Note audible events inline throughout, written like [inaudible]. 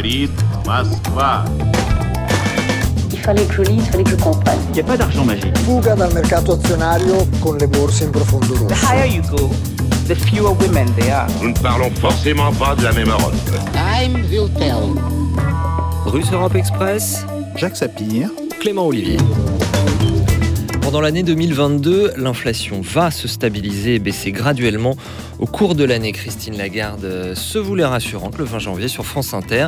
говорит Москва. Il fallait que je lise, il fallait que je comprenne. Il n'y a pas d'argent magique. Fuga dal mercato azionario con le borse in profondo The rosso. higher you go, the fewer women there are. Nous ne parlons forcément pas de la même Europe. Time will tell. Russe Europe Express, Jacques Sapir, Clément Olivier. Pendant l'année 2022, l'inflation va se stabiliser et baisser graduellement au cours de l'année. Christine Lagarde euh, se voulait rassurante le 20 janvier sur France Inter.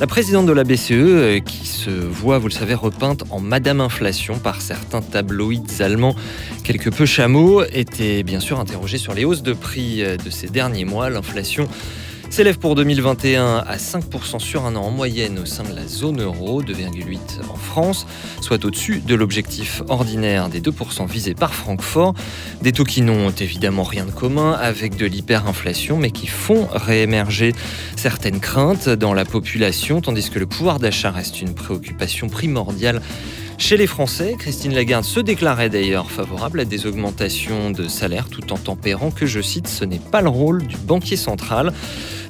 La présidente de la BCE, euh, qui se voit, vous le savez, repeinte en Madame Inflation par certains tabloïds allemands quelque peu chameaux, était bien sûr interrogée sur les hausses de prix euh, de ces derniers mois. L'inflation s'élève pour 2021 à 5% sur un an en moyenne au sein de la zone euro, 2,8 en France, soit au-dessus de l'objectif ordinaire des 2% visés par Francfort. Des taux qui n'ont évidemment rien de commun avec de l'hyperinflation, mais qui font réémerger certaines craintes dans la population, tandis que le pouvoir d'achat reste une préoccupation primordiale chez les Français, Christine Lagarde se déclarait d'ailleurs favorable à des augmentations de salaire tout en tempérant que, je cite, ce n'est pas le rôle du banquier central.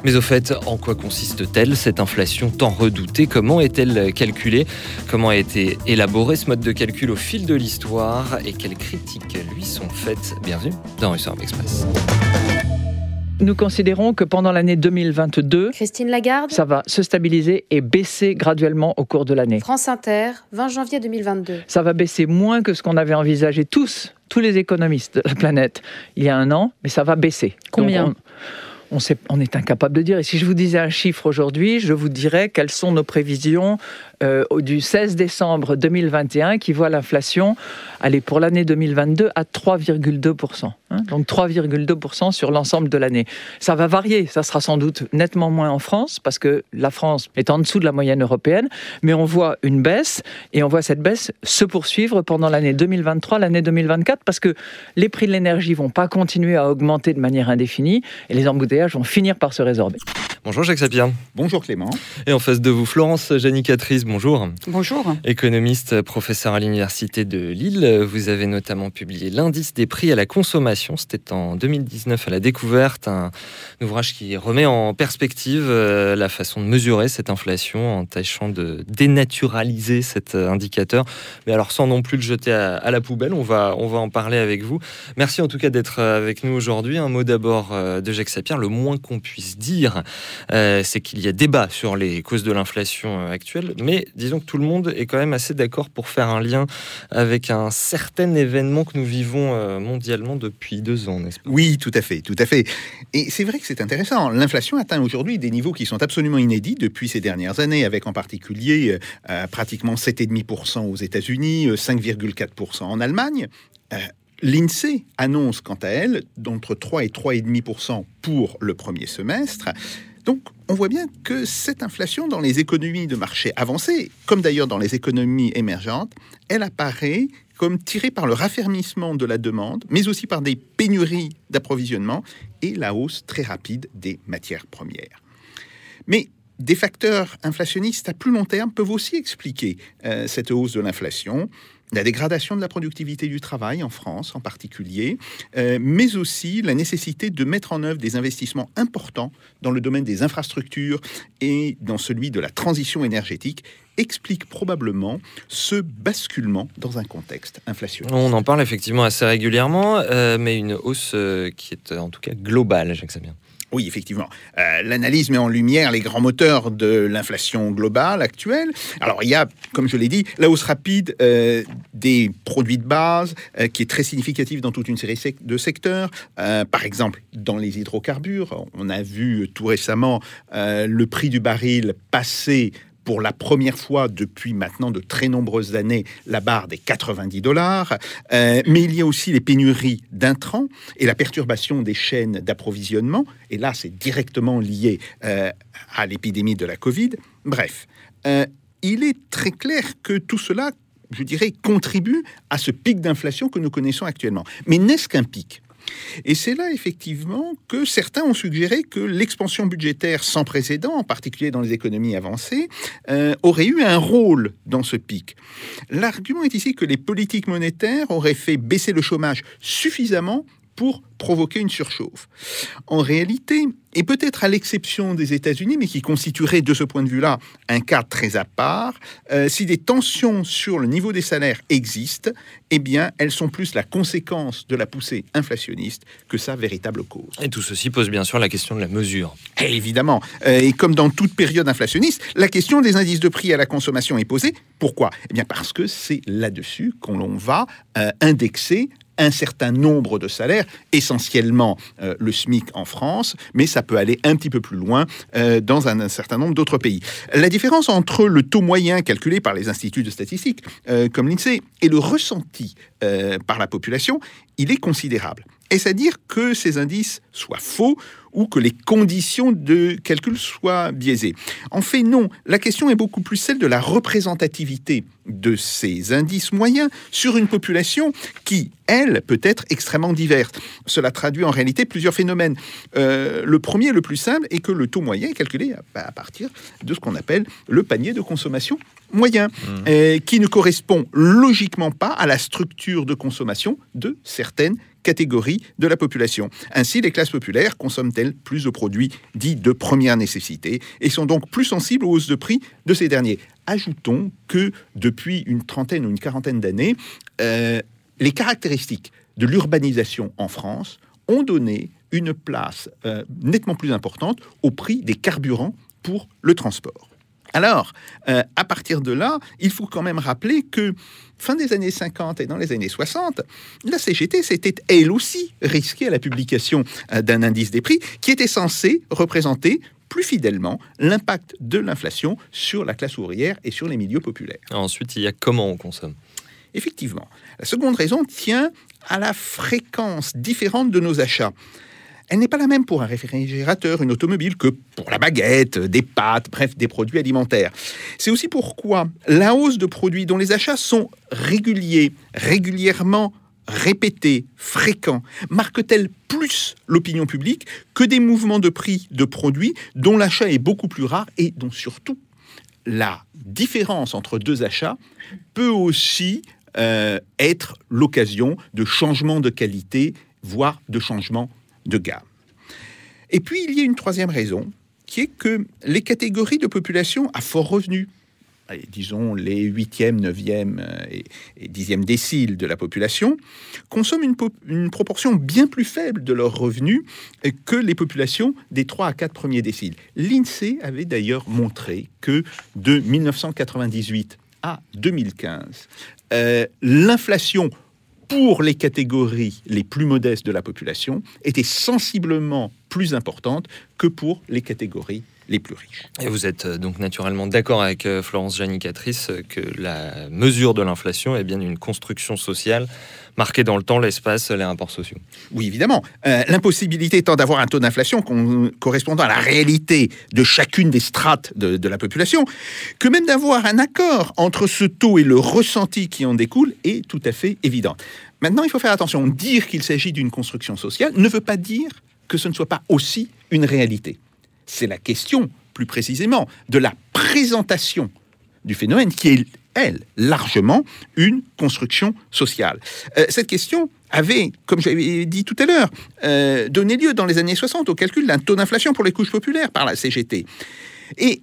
Mais au fait, en quoi consiste-t-elle cette inflation tant redoutée? Comment est-elle calculée? Comment a été élaboré ce mode de calcul au fil de l'histoire? Et quelles critiques lui sont faites? Bienvenue dans Europe Express. Nous considérons que pendant l'année 2022, Christine Lagarde, ça va se stabiliser et baisser graduellement au cours de l'année. France Inter, 20 janvier 2022. Ça va baisser moins que ce qu'on avait envisagé tous, tous les économistes de la planète, il y a un an, mais ça va baisser. Combien Donc, on, on, sait- on est incapable de dire. Et si je vous disais un chiffre aujourd'hui, je vous dirais quelles sont nos prévisions euh, au- du 16 décembre 2021 qui voit l'inflation aller pour l'année 2022 à 3,2%. hein. donc 3,2% sur l'ensemble de l'année. Ça va varier, ça sera sans doute nettement moins en France parce que la France est en dessous de la moyenne européenne, mais on voit une baisse et on voit cette baisse se poursuivre pendant l'année 2023, l'année 2024 parce que les prix de l'énergie vont pas continuer à augmenter de manière indéfinie et les embouteillages vont finir par se résorber. Bonjour Jacques Sapir. bonjour Clément. Et en face de vous, Florence Janicatrice, bonjour. Bonjour. Économiste, professeur à l'Université de Lille, vous avez notamment publié l'indice des prix à la consommation. C'était en 2019 à la découverte, un ouvrage qui remet en perspective euh, la façon de mesurer cette inflation en tâchant de dénaturaliser cet euh, indicateur. Mais alors sans non plus le jeter à, à la poubelle, on va, on va en parler avec vous. Merci en tout cas d'être euh, avec nous aujourd'hui. Un mot d'abord euh, de Jacques Sapir. Le moins qu'on puisse dire, euh, c'est qu'il y a débat sur les causes de l'inflation actuelle, mais disons que tout le monde est quand même assez d'accord pour faire un lien avec un certain événement que nous vivons euh, mondialement depuis deux ans, n'est-ce pas? Oui, tout à fait, tout à fait. Et c'est vrai que c'est intéressant. L'inflation atteint aujourd'hui des niveaux qui sont absolument inédits depuis ces dernières années, avec en particulier euh, euh, pratiquement 7,5% aux États-Unis, euh, 5,4% en Allemagne. Euh, L'INSEE annonce quant à elle d'entre 3 et 3,5% pour le premier semestre. Donc, on voit bien que cette inflation dans les économies de marché avancées, comme d'ailleurs dans les économies émergentes, elle apparaît comme tirée par le raffermissement de la demande, mais aussi par des pénuries d'approvisionnement et la hausse très rapide des matières premières. Mais des facteurs inflationnistes à plus long terme peuvent aussi expliquer euh, cette hausse de l'inflation. La dégradation de la productivité du travail en France en particulier, euh, mais aussi la nécessité de mettre en œuvre des investissements importants dans le domaine des infrastructures et dans celui de la transition énergétique explique probablement ce basculement dans un contexte inflationniste. On en parle effectivement assez régulièrement, euh, mais une hausse euh, qui est en tout cas globale, Jacques Sapir. Oui, effectivement. Euh, L'analyse met en lumière les grands moteurs de l'inflation globale actuelle. Alors, il y a, comme je l'ai dit, la hausse rapide euh, des produits de base, euh, qui est très significative dans toute une série de secteurs. Par exemple, dans les hydrocarbures, on a vu tout récemment le prix du baril passer pour la première fois depuis maintenant de très nombreuses années la barre des 90 dollars. Euh, mais il y a aussi les pénuries d'intrants et la perturbation des chaînes d'approvisionnement. Et là, c'est directement lié euh, à l'épidémie de la Covid. Bref, euh, il est très clair que tout cela, je dirais, contribue à ce pic d'inflation que nous connaissons actuellement. Mais n'est-ce qu'un pic? Et c'est là effectivement que certains ont suggéré que l'expansion budgétaire sans précédent, en particulier dans les économies avancées, euh, aurait eu un rôle dans ce pic. L'argument est ici que les politiques monétaires auraient fait baisser le chômage suffisamment pour provoquer une surchauffe. En réalité, et peut-être à l'exception des États-Unis, mais qui constituerait de ce point de vue-là un cas très à part, euh, si des tensions sur le niveau des salaires existent, eh bien, elles sont plus la conséquence de la poussée inflationniste que sa véritable cause. Et tout ceci pose bien sûr la question de la mesure. Et évidemment, euh, et comme dans toute période inflationniste, la question des indices de prix à la consommation est posée. Pourquoi? Eh bien, parce que c'est là-dessus qu'on va euh, indexer un certain nombre de salaires, essentiellement euh, le SMIC en France, mais ça peut aller un petit peu plus loin euh, dans un, certain nombre d'autres pays. La différence entre le taux moyen calculé par les instituts de statistique, euh, comme l'INSEE, et le ressenti par la population, il est considérable. Est-ce à dire que ces indices soient faux ou que les conditions de calcul soient biaisées? En fait, non. La question est beaucoup plus celle de la représentativité de ces indices moyens sur une population qui, elle, peut être extrêmement diverse. Cela traduit en réalité plusieurs phénomènes. Euh, le premier, le plus simple, est que le taux moyen est calculé à, à partir de ce qu'on appelle le panier de consommation moyen, euh, qui ne correspond logiquement pas à la structure de consommation de certaines catégories de la population. Ainsi, les classes populaires consomment-elles plus de produits dits de première nécessité et sont donc plus sensibles aux hausses de prix de ces derniers? Ajoutons que depuis une trentaine ou une quarantaine d'années, euh, les caractéristiques de l'urbanisation en France ont donné une place euh, nettement plus importante au prix des carburants pour le transport. Alors, euh, à partir de là, il faut quand même rappeler que fin des années 50 et dans les années 60, la CGT s'était elle aussi risquée à la publication euh, d'un indice des prix qui était censé représenter plus fidèlement l'impact de l'inflation sur la classe ouvrière et sur les milieux populaires. Ensuite, il y a comment on consomme? Effectivement. La seconde raison tient à la fréquence différente de nos achats. Elle n'est pas la même pour un réfrigérateur, une automobile, que pour la baguette, des pâtes, bref, des produits alimentaires. C'est aussi pourquoi la hausse de produits dont les achats sont réguliers, régulièrement répétés, fréquents, marque-t-elle plus l'opinion publique que des mouvements de prix de produits dont l'achat est beaucoup plus rare et dont surtout la différence entre deux achats peut aussi euh, être l'occasion de changements de qualité, voire de changements de gamme. Et puis, il y a une troisième raison, qui est que les catégories de population à fort revenu, disons les 8e, 9e euh, et, et 10e déciles de la population, consomment une, po- une proportion bien plus faible de leurs revenus que les populations des 3 à 4 premiers déciles. L'INSEE avait d'ailleurs montré que de 1998 à 2015, euh, l'inflation pour les catégories les plus modestes de la population était sensiblement plus importante que pour les catégories les plus riches. Et vous êtes euh, donc naturellement d'accord avec euh, Florence Janicatrice euh, que la mesure de l'inflation est bien une construction sociale marquée dans le temps, l'espace, les rapports sociaux. Oui, évidemment. Euh, L'impossibilité étant d'avoir un taux d'inflation correspondant à la réalité de chacune des strates de, de la population, que même d'avoir un accord entre ce taux et le ressenti qui en découle est tout à fait évident. Maintenant, il faut faire attention. Dire qu'il s'agit d'une construction sociale ne veut pas dire que ce ne soit pas aussi une réalité. C'est la question, plus précisément, de la présentation du phénomène qui est, elle, largement une construction sociale. Euh, cette question avait, comme j'avais dit tout à l'heure, euh, donné lieu dans les années 60 au calcul d'un taux d'inflation pour les couches populaires par la CGT. Et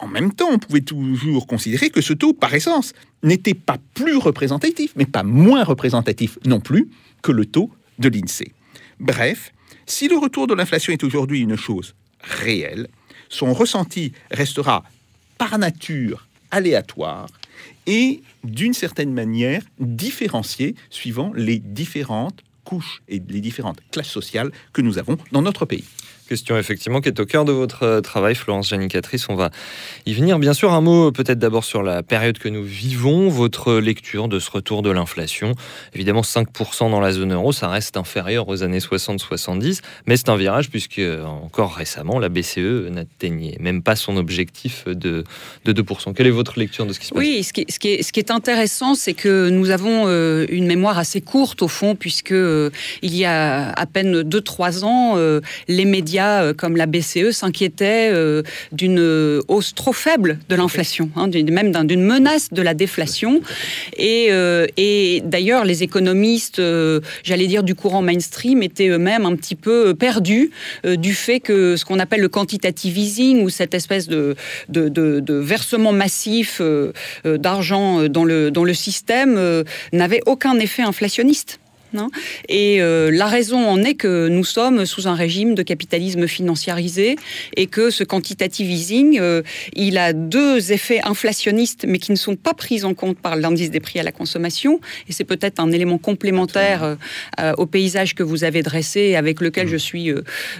en même temps, on pouvait toujours considérer que ce taux, par essence, n'était pas plus représentatif, mais pas moins représentatif non plus que le taux de l'INSEE. Bref, si le retour de l'inflation est aujourd'hui une chose réelle, son ressenti restera par nature aléatoire et d'une certaine manière différencié suivant les différentes couches et les différentes classes sociales que nous avons dans notre pays. Question effectivement qui est au cœur de votre euh, travail, Florence Janicatrice. On va y venir. Bien sûr, un mot peut-être d'abord sur la période que nous vivons, votre lecture de ce retour de l'inflation. Évidemment, 5% dans la zone euro, ça reste inférieur aux années 60-70, mais c'est un virage puisque euh, encore récemment, la BCE n'atteignait même pas son objectif de, de 2%. Quelle est votre lecture de ce qui se passe? Oui, ce qui, est, intéressant, c'est que nous avons euh, une mémoire assez courte au fond, puisque euh, il y a à peine 2-3 ans, euh, les médias euh, comme la BCE s'inquiétaient euh, d'une euh, hausse trop faible de l'inflation, hein, même d'un- d'une menace de la déflation. Et, et d'ailleurs, les économistes, j'allais dire du courant mainstream, étaient eux-mêmes un petit peu perdus du fait que ce qu'on appelle le quantitative easing, ou cette espèce de, de, de- de versement massif d'argent dans le, dans le système, n'avait aucun effet inflationniste. Et euh, la raison en est que nous sommes sous un régime de capitalisme financiarisé et que ce quantitative easing, euh, il a deux effets inflationnistes mais qui ne sont pas pris en compte par l'indice des prix à la consommation. Et c'est peut-être un élément complémentaire euh, au paysage que vous avez dressé et avec lequel je suis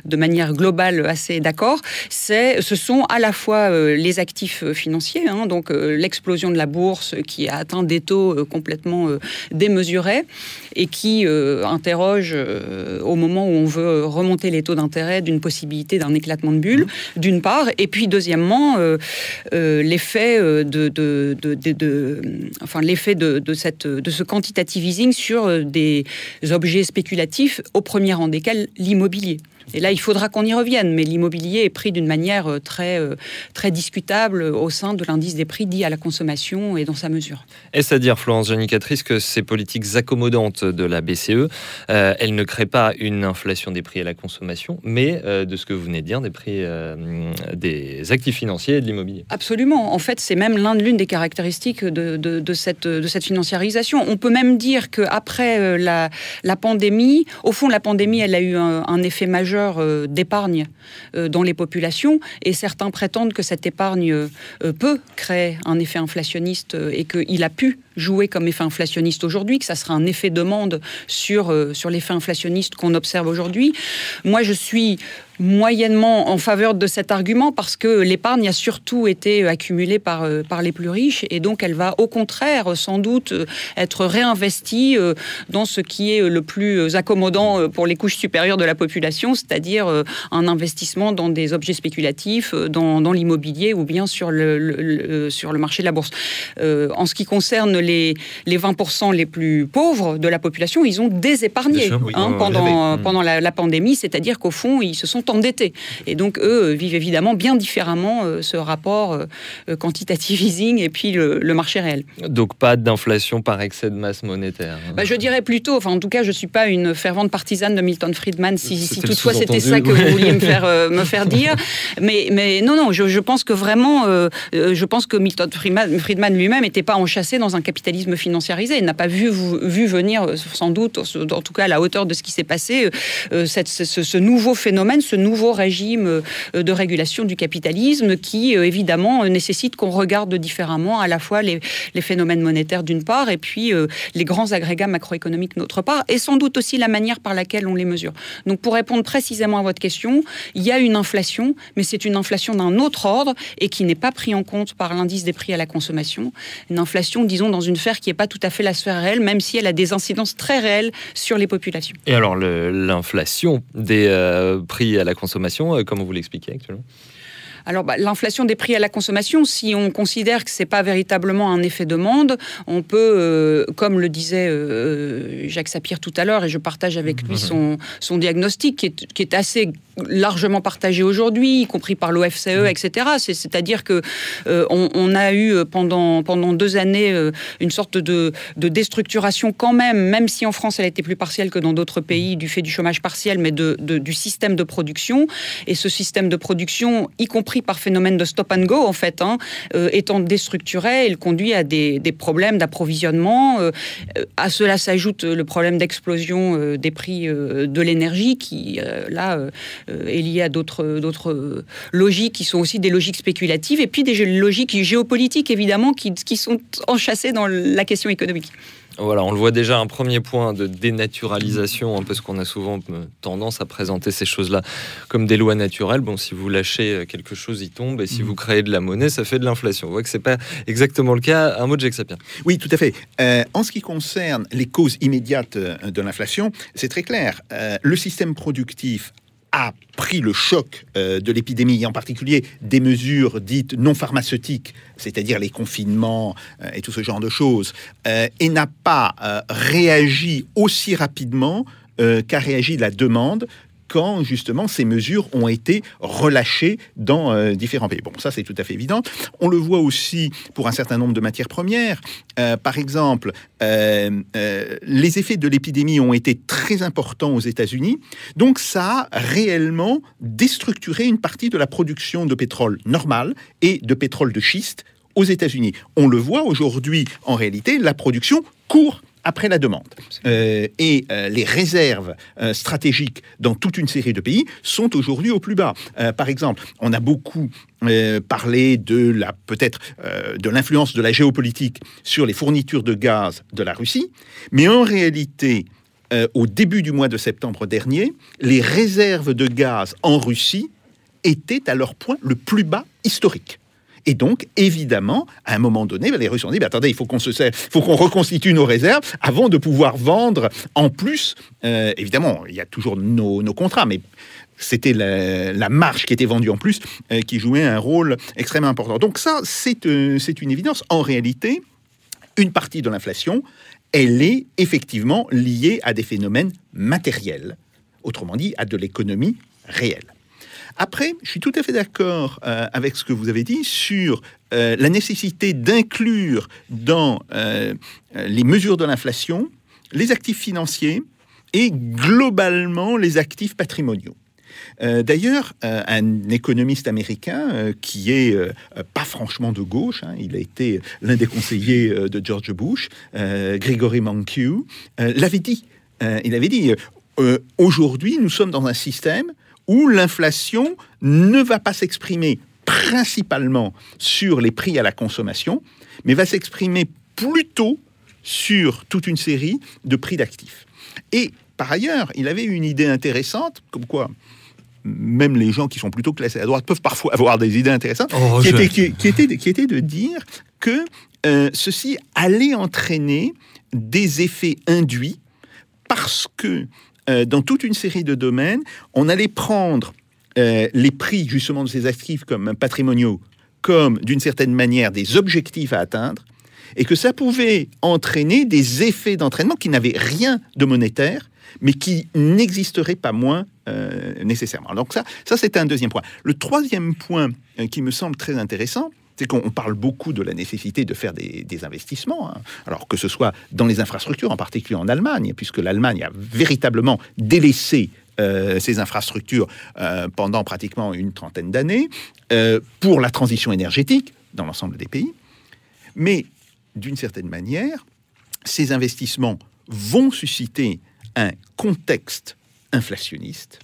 de manière globale assez d'accord. C'est, ce sont à la fois les actifs financiers, hein, donc l'explosion de la bourse qui a atteint des taux complètement démesurés et qui euh, interroge euh, au moment où on veut remonter les taux d'intérêt d'une possibilité d'un éclatement de bulle, d'une part, et puis deuxièmement euh, euh, l'effet euh, de, de, ce quantitative easing sur euh, des objets spéculatifs, au premier rang desquels l'immobilier. Et là, il faudra qu'on y revienne, mais l'immobilier est pris d'une manière euh, très, euh, très discutable au sein de l'indice des prix dit à la consommation et dans sa mesure. Est-ce à dire, Florence Janicatrice, que ces politiques accommodantes de la BCE, euh, elles ne créent pas une inflation des prix à la consommation, mais euh, de ce que vous venez de dire, des prix euh, des actifs financiers et de l'immobilier? Absolument. En fait, c'est même l'une des caractéristiques de, de- de cette, de cette financiarisation. On peut même dire qu'après euh, la, la pandémie, au fond, la pandémie, elle a eu un, un effet majeur euh, d'épargne euh, dans les populations, et certains prétendent que cette épargne euh, peut créer un effet inflationniste et qu'il a pu jouer comme effet inflationniste aujourd'hui, que ça sera un effet demande sur, euh, sur l'effet inflationniste qu'on observe aujourd'hui. Moi, je suis moyennement en faveur de cet argument parce que l'épargne a surtout été accumulée par, euh, par les plus riches et donc elle va au contraire sans doute euh, être réinvestie euh, dans ce qui est le plus accommodant euh, pour les couches supérieures de la population, c'est-à-dire euh, un investissement dans des objets spéculatifs, euh, dans, dans l'immobilier ou bien sur le, le- sur le marché de la bourse. Euh, en ce qui concerne les, les 20% les plus pauvres de la population, ils ont désépargné Bien sûr, oui. hein, pendant, la, la pandémie, c'est-à-dire qu'au fond, ils se sont endettés. Et donc, eux euh, vivent évidemment bien différemment euh, ce rapport euh, quantitative easing et puis le, le marché réel. Donc pas d'inflation par excès de masse monétaire. hein. Bah, je dirais plutôt, enfin en tout cas, je suis pas une fervente partisane de Milton Friedman, si, si toutefois c'était ça que ouais. vous vouliez me faire, euh, me faire [laughs] dire. Mais, mais non, non, je, je pense que vraiment, je pense que Milton Friedman, Friedman lui-même n'était pas enchâssé dans un capitalisme financiarisé. N'a pas vu, vu venir, euh, sans doute, en tout cas à la hauteur de ce qui s'est passé, euh, euh, cette- ce, ce- nouveau phénomène, ce nouveau régime de régulation du capitalisme qui, évidemment, nécessite qu'on regarde différemment à la fois les, les phénomènes monétaires d'une part et puis les grands agrégats macroéconomiques d'autre part, et sans doute aussi la manière par laquelle on les mesure. Donc pour répondre précisément à votre question, il y a une inflation, mais c'est une inflation d'un autre ordre et qui n'est pas pris en compte par l'indice des prix à la consommation. Une inflation, disons, dans une sphère qui n'est pas tout à fait la sphère réelle, même si elle a des incidences très réelles sur les populations. Et alors l'inflation des euh, prix à la consommation, euh, comment vous l'expliquez actuellement? Alors, bah, l'inflation des prix à la consommation, si on considère que c'est pas véritablement un effet demande, on peut, euh, comme le disait euh, Jacques Sapir tout à l'heure, et je partage avec lui son, son diagnostic, qui est, qui est assez largement partagé aujourd'hui, y compris par l'OFCE, etc. C'est- C'est-à-dire que euh, on, on a eu euh, pendant, pendant deux années euh, une sorte de, de déstructuration quand même, même si en France elle était plus partielle que dans d'autres pays du fait du chômage partiel, mais de, de- du système de production. Et ce système de production, y compris par phénomène de stop and go, en fait, hein, euh, étant déstructuré, il conduit à des, problèmes d'approvisionnement. Euh, euh, à cela s'ajoute le problème d'explosion des prix de l'énergie, qui là est lié à d'autres logiques qui sont aussi des logiques spéculatives, et puis des logiques géopolitiques évidemment qui, qui sont enchâssées dans la question économique. Voilà, on le voit déjà, un premier point de dénaturalisation, hein, parce qu'on a souvent euh, tendance à présenter ces choses-là comme des lois naturelles. Bon, si vous lâchez euh, quelque chose, il tombe, et si vous créez de la monnaie, ça fait de l'inflation. On voit que c'est pas exactement le cas. Un mot de Jacques Sapir. Oui, tout à fait. Euh, en ce qui concerne les causes immédiates de l'inflation, c'est très clair. Euh, le système productif a pris le choc euh, de l'épidémie, et en particulier des mesures dites non pharmaceutiques, c'est-à-dire les confinements euh, et tout ce genre de choses, euh, et n'a pas réagi aussi rapidement qu'a réagi la demande quand justement ces mesures ont été relâchées dans euh, différents pays. Bon, ça c'est tout à fait évident. On le voit aussi pour un certain nombre de matières premières. Euh, par exemple, euh, les effets de l'épidémie ont été très importants aux États-Unis, donc ça a réellement déstructuré une partie de la production de pétrole normal et de pétrole de schiste aux États-Unis. On le voit aujourd'hui, en réalité, la production court après la demande. Euh, et euh, les réserves euh, stratégiques dans toute une série de pays sont aujourd'hui au plus bas. Par exemple, on a beaucoup parlé de la peut-être de l'influence de la géopolitique sur les fournitures de gaz de la Russie, mais en réalité, au début du mois de septembre dernier, les réserves de gaz en Russie étaient à leur point le plus bas historique. Et donc, évidemment, à un moment donné, les Russes ont dit ben, attendez, il faut qu'on se faut qu'on reconstitue nos réserves avant de pouvoir vendre en plus. euh, évidemment, il y a toujours nos, contrats, mais c'était la, la marge qui était vendue en plus euh, qui jouait un rôle extrêmement important. Donc ça, euh, c'est une évidence. En réalité, une partie de l'inflation, elle est effectivement liée à des phénomènes matériels, autrement dit à de l'économie réelle. Après, je suis tout à fait d'accord euh, avec ce que vous avez dit sur euh, la nécessité d'inclure dans euh, les mesures de l'inflation les actifs financiers et globalement les actifs patrimoniaux. D'ailleurs, un économiste américain qui est pas franchement de gauche, hein, il a été l'un des conseillers de George Bush, Gregory Mankiw, l'avait dit. Il avait dit aujourd'hui, nous sommes dans un système où l'inflation ne va pas s'exprimer principalement sur les prix à la consommation, mais va s'exprimer plutôt sur toute une série de prix d'actifs. Et par ailleurs, il avait une idée intéressante, comme quoi même les gens qui sont plutôt classés à droite peuvent parfois avoir des idées intéressantes, Oh, qui, je- était, qui- qui était de- qui était de dire que euh, ceci allait entraîner des effets induits parce que euh, dans toute une série de domaines, on allait prendre euh, les prix justement de ces actifs comme patrimoniaux comme d'une certaine manière des objectifs à atteindre et que ça pouvait entraîner des effets d'entraînement qui n'avaient rien de monétaire mais qui n'existeraient pas moins euh, nécessairement. Donc ça, ça c'est un deuxième point. Le troisième point qui me semble très intéressant, c'est qu'on on parle beaucoup de la nécessité de faire des, des investissements, hein. alors que ce soit dans les infrastructures, en particulier en Allemagne, puisque l'Allemagne a véritablement délaissé euh, ces infrastructures euh, pendant pratiquement une trentaine d'années euh, pour la transition énergétique dans l'ensemble des pays. Mais d'une certaine manière, ces investissements vont susciter un contexte inflationniste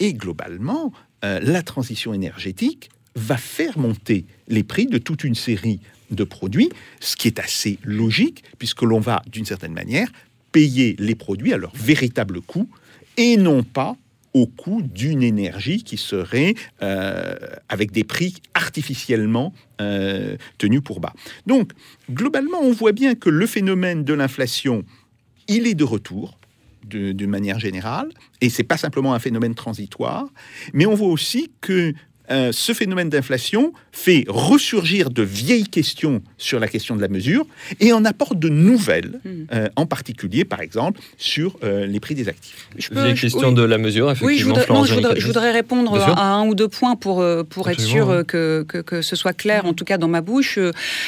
et globalement, euh, la transition énergétique va faire monter les prix de toute une série de produits, ce qui est assez logique puisque l'on va d'une certaine manière payer les produits à leur véritable coût et non pas au coût d'une énergie qui serait euh, avec des prix artificiellement euh, tenus pour bas. Donc, globalement, on voit bien que le phénomène de l'inflation, il est de retour d'une manière générale, et c'est pas simplement un phénomène transitoire, mais on voit aussi que euh, ce phénomène d'inflation fait ressurgir de vieilles questions sur la question de la mesure et en apporte de nouvelles, euh, en particulier, par exemple, sur euh, les prix des actifs. Je Les je- questions oui. de la mesure, effectivement. Oui, je voudrais, non, Florence je voudrais, Janicakis. je voudrais répondre à un ou deux points pour, pour être sûr que, que, que ce soit clair, en tout cas dans ma bouche.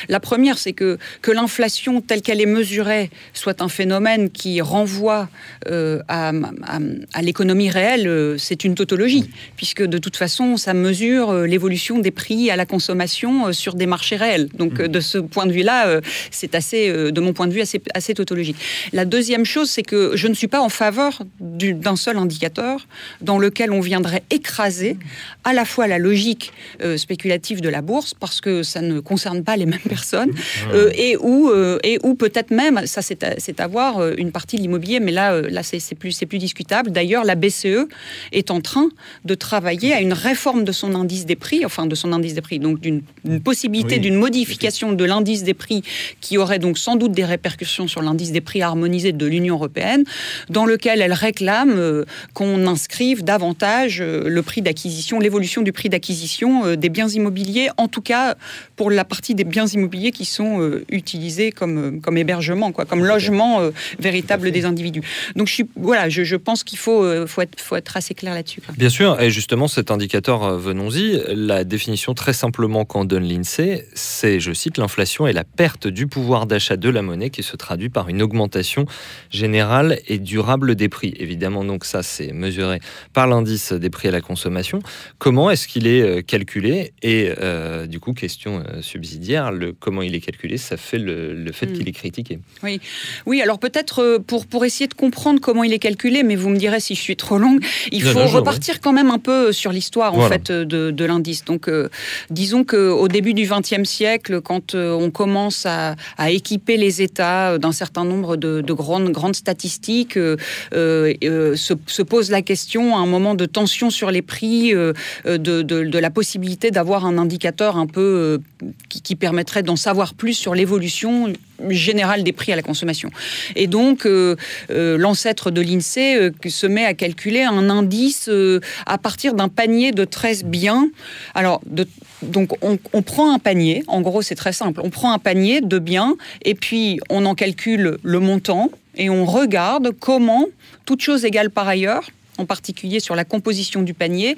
La première, c'est que, que l'inflation telle qu'elle est mesurée soit un phénomène qui renvoie euh, à, à- à l'économie réelle, c'est une tautologie, puisque de toute façon, ça mesure euh, l'évolution des prix à la consommation euh, sur des marchés réels. Donc, euh, de ce point de vue-là, c'est assez, de mon point de vue, assez, assez tautologique. La deuxième chose, c'est que je ne suis pas en faveur du- d'un seul indicateur dans lequel on viendrait écraser à la fois la logique euh, spéculative de la bourse, parce que ça ne concerne pas les mêmes personnes, euh, et où, euh, et où peut-être même, ça c'est à, voir, une partie de l'immobilier, mais là, là c'est plus, c'est plus discutable. D'ailleurs, la BCE est en train de travailler à une réforme de son indice des prix, enfin de son indice des prix, donc d'une possibilité Oui, d'une modification de l'indice des prix qui aurait donc sans doute des répercussions sur l'indice des prix harmonisé de l'Union européenne, dans lequel elle réclame euh, qu'on inscrive davantage euh, le prix d'acquisition, l'évolution du prix d'acquisition euh, des biens immobiliers, en tout cas pour la partie des biens immobiliers qui sont euh, utilisés comme, euh, comme hébergement, quoi, comme logement euh, véritable des individus. Donc je, suis, voilà, je, je pense qu'il faut, faut, être, faut être assez clair là-dessus. Bien sûr, et justement cet indicateur, euh, la définition très simplement qu'en donne l'INSEE, c'est, je cite, l'inflation est la perte du pouvoir d'achat de la monnaie qui se traduit par une augmentation générale et durable des prix. Évidemment, donc ça, c'est mesuré par l'indice des prix à la consommation. Comment est-ce qu'il est euh, calculé Et euh, du coup, question euh, subsidiaire, le, comment il est calculé, ça fait le, le fait Mm. qu'il est critiqué. Oui, alors peut-être pour, pour essayer de comprendre comment il est calculé, mais vous me direz si je suis trop longue, il Non, faut non, repartir quand même un peu sur l'histoire en fait de, l'indice. Donc euh, disons qu'au début du XXe siècle, quand euh, on commence à, équiper les États d'un certain nombre de, de grandes, statistiques, euh, euh, euh, se, se pose la question à un moment de tension sur les prix, euh, euh, de, la possibilité d'avoir un indicateur un peu euh, qui permettrait d'en savoir plus sur l'évolution générale des prix à la consommation. Et donc, euh, euh, l'ancêtre de l'INSEE euh, se met à calculer un indice à partir d'un panier de 13 biens. Alors, donc, on, on prend un panier, en gros, c'est très simple. On prend un panier de biens et puis on en calcule le montant et on regarde comment, toutes choses égales par ailleurs, en particulier sur la composition du panier,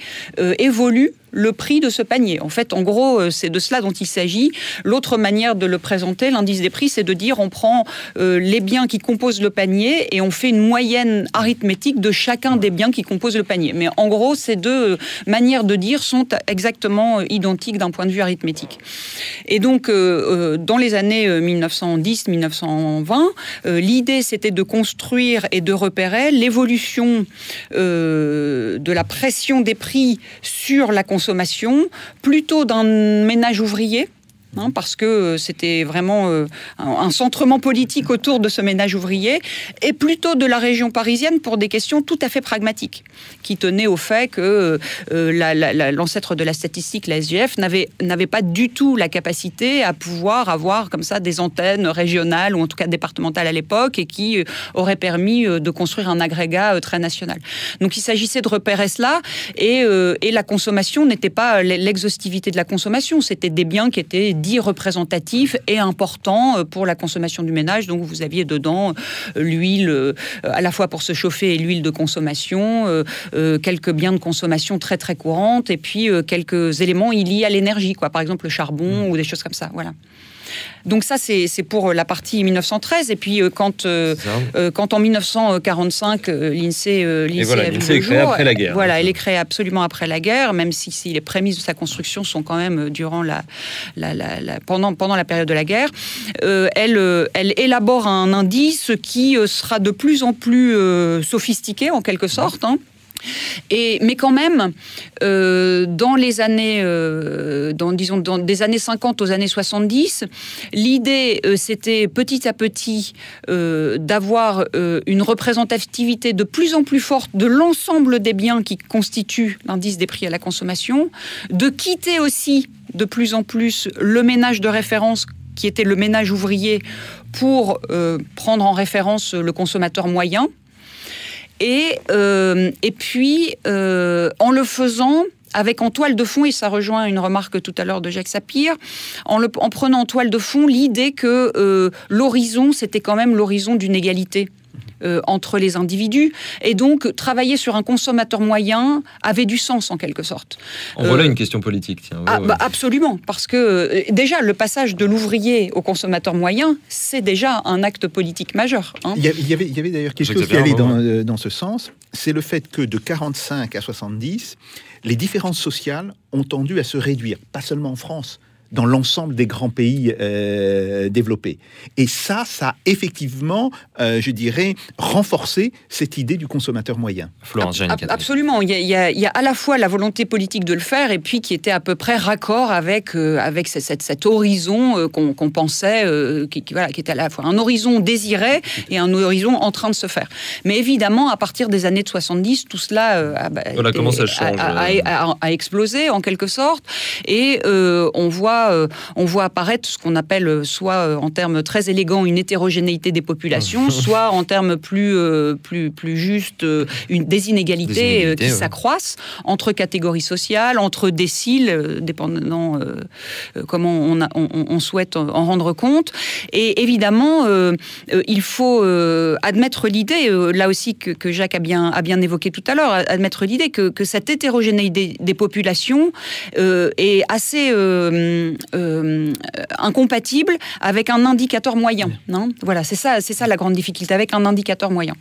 évolue le prix de ce panier. En fait, en gros, euh, c'est de cela dont il s'agit. L'autre manière de le présenter, l'indice des prix, c'est de dire on prend euh, les biens qui composent le panier et on fait une moyenne arithmétique de chacun des biens qui composent le panier. Mais en gros, ces deux euh, manières de dire sont exactement identiques d'un point de vue arithmétique. Et donc, dans les années 1910-1920, euh, l'idée, c'était de construire et de repérer l'évolution de la pression des prix sur la consommation, plutôt d'un ménage ouvrier. Hein, parce que euh, c'était vraiment euh, un, centrement politique autour de ce ménage ouvrier, et plutôt de la région parisienne pour des questions tout à fait pragmatiques, qui tenaient au fait que euh, la- la- la- l'ancêtre de la statistique, la SGF, n'avait pas du tout la capacité à pouvoir avoir comme ça des antennes régionales ou en tout cas départementales à l'époque et qui auraient permis de construire un agrégat très national. Donc il s'agissait de repérer cela et, et la consommation n'était pas l'exhaustivité de la consommation, c'était des biens qui étaient dits représentatifs et importants euh, pour la consommation du ménage. Donc vous aviez dedans euh, l'huile euh, à la fois pour se chauffer et l'huile de consommation, quelques biens de consommation très très courantes et puis quelques éléments liés à l'énergie, quoi. Par exemple le charbon ou des choses comme ça. Voilà. Donc ça, c'est pour la partie 1913. Et puis euh, quand, euh, euh, quand en 1945, euh, l'INSEE euh, voilà, est créée après la guerre. Voilà, elle est créée absolument après la guerre, même si, si les prémices de sa construction sont quand même euh, durant la, la- la- la- pendant, pendant la période de la guerre. Euh, elle, euh, elle élabore un indice qui euh, sera de plus en plus euh, sophistiqué en quelque sorte. hein. Mais quand même, euh, dans les années, euh, disons, des années 50 aux années 70, l'idée, euh, c'était petit à petit d'avoir une représentativité de plus en plus forte de l'ensemble des biens qui constituent l'indice des prix à la consommation, de quitter aussi de plus en plus le ménage de référence qui était le ménage ouvrier pour prendre en référence le consommateur moyen. Et, euh, et puis, euh, en le faisant avec en toile de fond, et ça rejoint une remarque tout à l'heure de Jacques Sapir, en, en prenant en toile de fond l'idée que euh, l'horizon, c'était quand même l'horizon d'une égalité euh, entre les individus. Et donc, travailler sur un consommateur moyen avait du sens en quelque sorte. En Euh, voilà une question politique. Tiens. Ouais, Ah, ouais. bah, absolument, parce que euh, déjà, le passage de l'ouvrier au consommateur moyen, c'est déjà un acte politique majeur. hein. Il y, a- il y avait, il y avait d'ailleurs quelque chose qui allait dans, euh, dans ce sens. C'est le fait que de 45 à 70, les différences sociales ont tendu à se réduire, pas seulement en France, dans l'ensemble des grands pays euh, développés. Et ça, ça a effectivement, euh, je dirais, renforcé cette idée du consommateur moyen. Florence Ab- ab- Absolument. Il y, a, il y a- il y a à la fois la volonté politique de le faire et puis qui était à peu près raccord avec, euh, avec cette- cet horizon euh, qu'on pensait, euh, qui, qui- voilà, qui était à la fois un horizon désiré et un horizon en train de se faire. Mais évidemment, à partir des années de 70, tout cela euh, a, bah, Voilà été- comment ça a- change, a- a- a- a explosé en quelque sorte. Et euh, on, voit, euh, on voit apparaître ce qu'on appelle euh, soit euh, en termes très élégants une hétérogénéité des populations, [laughs] soit en termes plus, plus, plus justes une, des inégalités, Des inégalités, qui ouais. s'accroissent entre catégories sociales, entre déciles, dépendant comment on, a- on- on- on souhaite en rendre compte. Et évidemment, il faut admettre l'idée, là aussi que, que Jacques a bien, a bien évoqué tout à l'heure, admettre l'idée que, que cette hétérogénéité des, des populations euh, est assez euh, euh, incompatible avec un indicateur moyen. hein. Voilà, c'est ça, c'est ça la grande difficulté avec un indicateur moyen.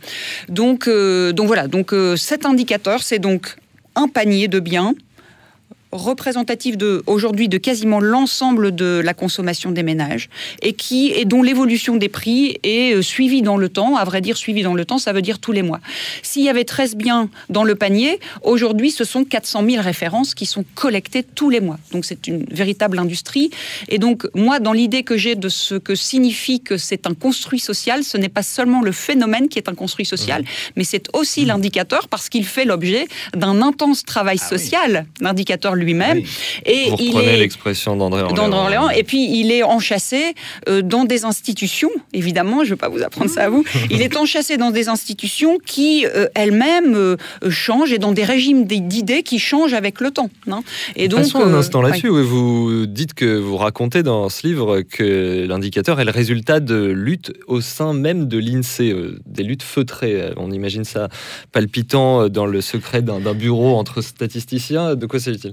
Donc, euh, donc voilà, donc euh, cet indicateur, c'est donc un panier de biens représentatif de aujourd'hui de quasiment l'ensemble de la consommation des ménages et qui et dont l'évolution des prix est euh, suivie dans le temps. À vrai dire, suivie dans le temps, ça veut dire tous les mois. S'il y avait 13 biens dans le panier, aujourd'hui, ce sont 400 000 références qui sont collectées tous les mois. Donc c'est une véritable industrie. Et donc moi, dans l'idée que j'ai de ce que signifie que c'est un construit social, ce n'est pas seulement le phénomène qui est un construit social, mais c'est aussi l'indicateur parce qu'il fait l'objet d'un intense travail social, l'indicateur lui-même. Et Vous il est l'expression d'André Orléans. d'André Orléans. Et puis, il est enchâssé euh, dans des institutions, évidemment, je ne vais pas vous apprendre ça à vous. [laughs] Il est enchâssé dans des institutions qui, euh, elles-mêmes, euh, changent et dans des régimes d'idées qui changent avec le temps. hein. Et donc, Passons un instant là-dessus. oui, Vous dites que vous racontez dans ce livre que l'indicateur est le résultat de luttes au sein même de l'INSEE, des luttes feutrées. On imagine ça palpitant dans le secret d'un bureau entre statisticiens. De quoi s'agit-il?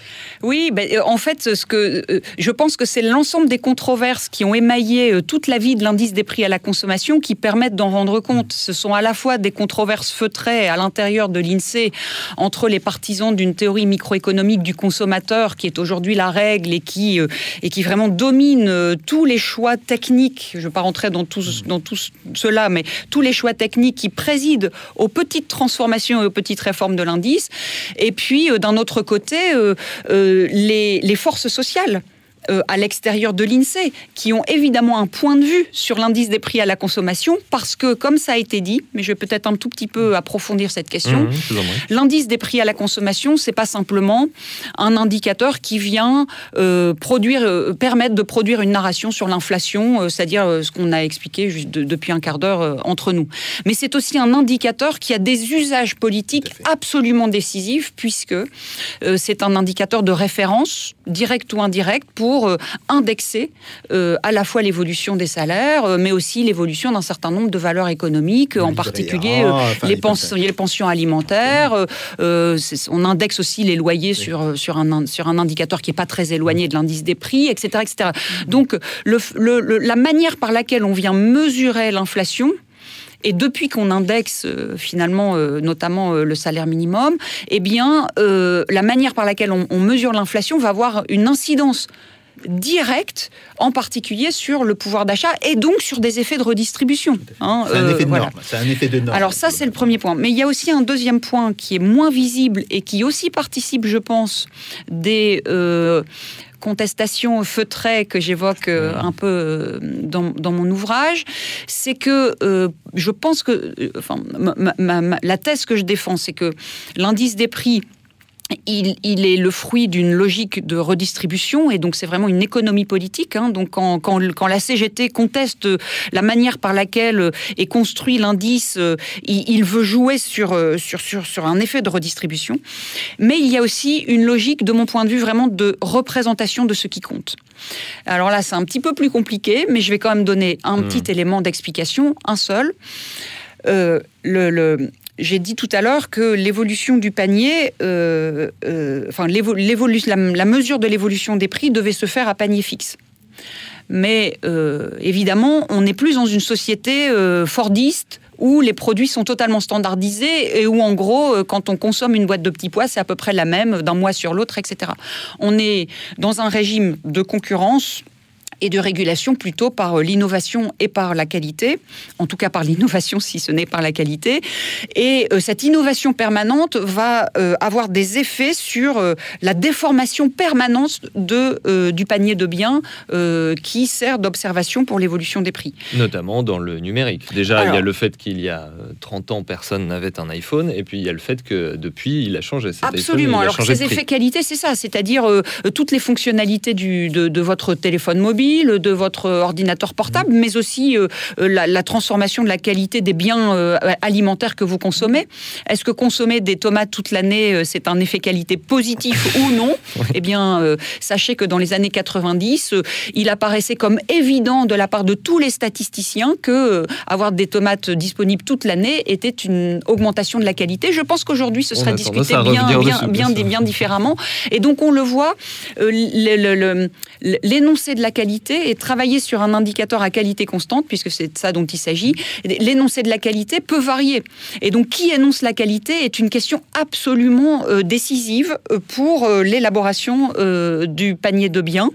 Oui, ben, euh, en fait, ce que euh, je pense que c'est l'ensemble des controverses qui ont émaillé euh, toute la vie de l'indice des prix à la consommation qui permettent d'en rendre compte. Ce sont à la fois des controverses feutrées à l'intérieur de l'INSEE entre les partisans d'une théorie microéconomique du consommateur qui est aujourd'hui la règle et qui et qui vraiment domine tous les choix techniques. Je ne vais pas rentrer dans tout dans tout cela, mais tous les choix techniques qui président aux petites transformations et aux petites réformes de l'indice. Et puis d'un autre côté. Euh, les forces sociales. Euh, à l'extérieur de l'INSEE, qui ont évidemment un point de vue sur l'indice des prix à la consommation, parce que, comme ça a été dit, mais je vais peut-être un tout petit peu approfondir cette question, Mmh, prie. L'indice des prix à la consommation, c'est pas simplement un indicateur qui vient euh, produire, euh, permettre de produire une narration sur l'inflation, c'est-à-dire ce qu'on a expliqué juste de- depuis un quart d'heure entre nous. Mais c'est aussi un indicateur qui a des usages politiques absolument décisifs, puisque c'est un indicateur de référence, direct ou indirect, pour euh, indexer euh, à la fois l'évolution des salaires, euh, mais aussi l'évolution d'un certain nombre de valeurs économiques, en particulier enfin, les, les pens- pensions. les pensions alimentaires. euh, on indexe aussi les loyers sur, sur, un, in- sur un indicateur qui n'est pas très éloigné de l'indice des prix, etc. etc. Donc, le, le- le- la manière par laquelle on vient mesurer l'inflation, et depuis qu'on indexe euh, finalement euh, notamment euh, le salaire minimum, eh bien, la manière par laquelle on, on mesure l'inflation va avoir une incidence directe, en particulier sur le pouvoir d'achat et donc sur des effets de redistribution. hein, C'est un euh, effet de voilà. norme. C'est un effet de norme. Alors ça, c'est le premier point. Mais il y a aussi un deuxième point qui est moins visible et qui aussi participe, je pense, des euh, contestations feutrées que j'évoque euh, un peu euh, dans, dans mon ouvrage. C'est que euh, je pense que, enfin, ma- ma- ma- ma- la thèse que je défends, c'est que l'indice des prix il, il est le fruit d'une logique de redistribution et donc c'est vraiment une économie politique. hein. Donc quand, quand, quand la CGT conteste la manière par laquelle est construit l'indice, euh, il, il veut jouer sur, euh, sur, sur, sur un effet de redistribution. Mais il y a aussi une logique, de mon point de vue, vraiment de représentation de ce qui compte. Alors là, c'est un petit peu plus compliqué, mais je vais quand même donner un Mmh. petit élément d'explication, un seul. Euh, le, le- j'ai dit tout à l'heure que l'évolution du panier, euh, euh, enfin la, la mesure de l'évolution des prix devait se faire à panier fixe. Mais euh, évidemment, on n'est plus dans une société fordiste où les produits sont totalement standardisés et où en gros, quand on consomme une boîte de petits pois, c'est à peu près la même d'un mois sur l'autre, etc. On est dans un régime de concurrence et de régulation plutôt par euh, l'innovation et par la qualité, en tout cas par l'innovation si ce n'est par la qualité. Et euh, cette innovation permanente va euh, avoir des effets sur euh, la déformation permanente de, du panier de biens qui sert d'observation pour l'évolution des prix. Notamment dans le numérique. Déjà, il y a le fait qu'il y a euh, 30 ans, personne n'avait un iPhone, et puis il y a le fait que depuis, il a changé. Cet Absolument. Alors ces effets qualité, c'est ça, c'est-à-dire toutes les fonctionnalités du, de, de votre téléphone mobile, de votre ordinateur portable, mais aussi euh, euh, la, la transformation de la qualité des biens euh, alimentaires que vous consommez. Est-ce que consommer des tomates toute l'année, c'est un effet qualité positif ou non [laughs] Eh bien, sachez que dans les années 90, euh, il apparaissait comme évident de la part de tous les statisticiens que avoir des tomates disponibles toute l'année était une augmentation de la qualité. Je pense qu'aujourd'hui, ce On sera a discuté bien, différemment. Et donc, on le voit, l'énoncé de la qualité et travailler sur un indicateur à qualité constante, puisque c'est de ça dont il s'agit, l'énoncé de la qualité peut varier. Et donc, qui énonce la qualité est une question absolument euh, décisive euh, pour euh, l'élaboration euh, du panier de biens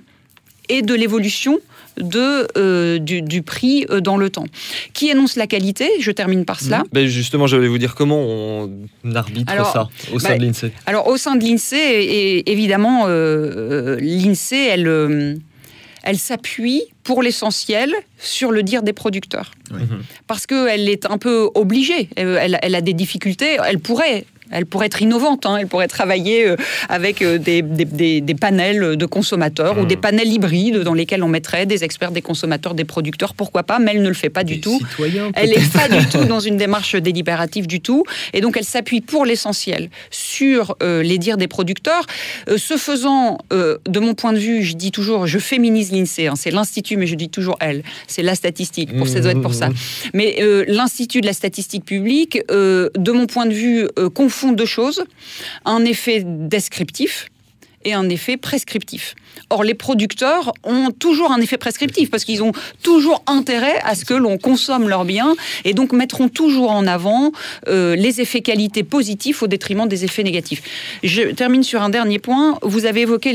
et de l'évolution de, euh, du, du prix euh, dans le temps. Qui énonce la qualité? Je termine par cela. Ben justement, j'allais vous dire comment on arbitre Alors, ça au sein bah, de l'INSEE. Alors, au sein de l'INSEE, évidemment, euh, l'INSEE, elle, elle s'appuie pour l'essentiel sur le dire des producteurs. Mhm. Parce qu'elle est un peu obligée. Euh, Elle, elle a des difficultés. Elle pourrait. Elle pourrait être innovante, hein. elle pourrait travailler euh, avec euh, des, des- des- des panels de consommateurs ou Mhm. des panels hybrides dans lesquels on mettrait des experts, des consommateurs, des producteurs, pourquoi pas, mais elle ne le fait pas du tout. citoyens, Elle n'est pas du tout dans [laughs] une démarche délibérative du tout. Et donc, elle s'appuie pour l'essentiel sur euh, les dires des producteurs. Euh, ce faisant, euh, de mon point de vue, je dis toujours, je féminise l'INSEE. hein, c'est l'Institut, mais je dis toujours elle. C'est la statistique. Pour, ça doit être pour ça. Mais euh, l'Institut de la statistique publique, de mon point de vue, euh, confond deux choses. Un effet descriptif et un effet prescriptif. Or, les producteurs ont toujours un effet prescriptif parce qu'ils ont toujours intérêt à ce que l'on consomme leurs biens et donc mettront toujours en avant euh, les effets qualité positifs au détriment des effets négatifs. Je termine sur un dernier point. Vous avez évoqué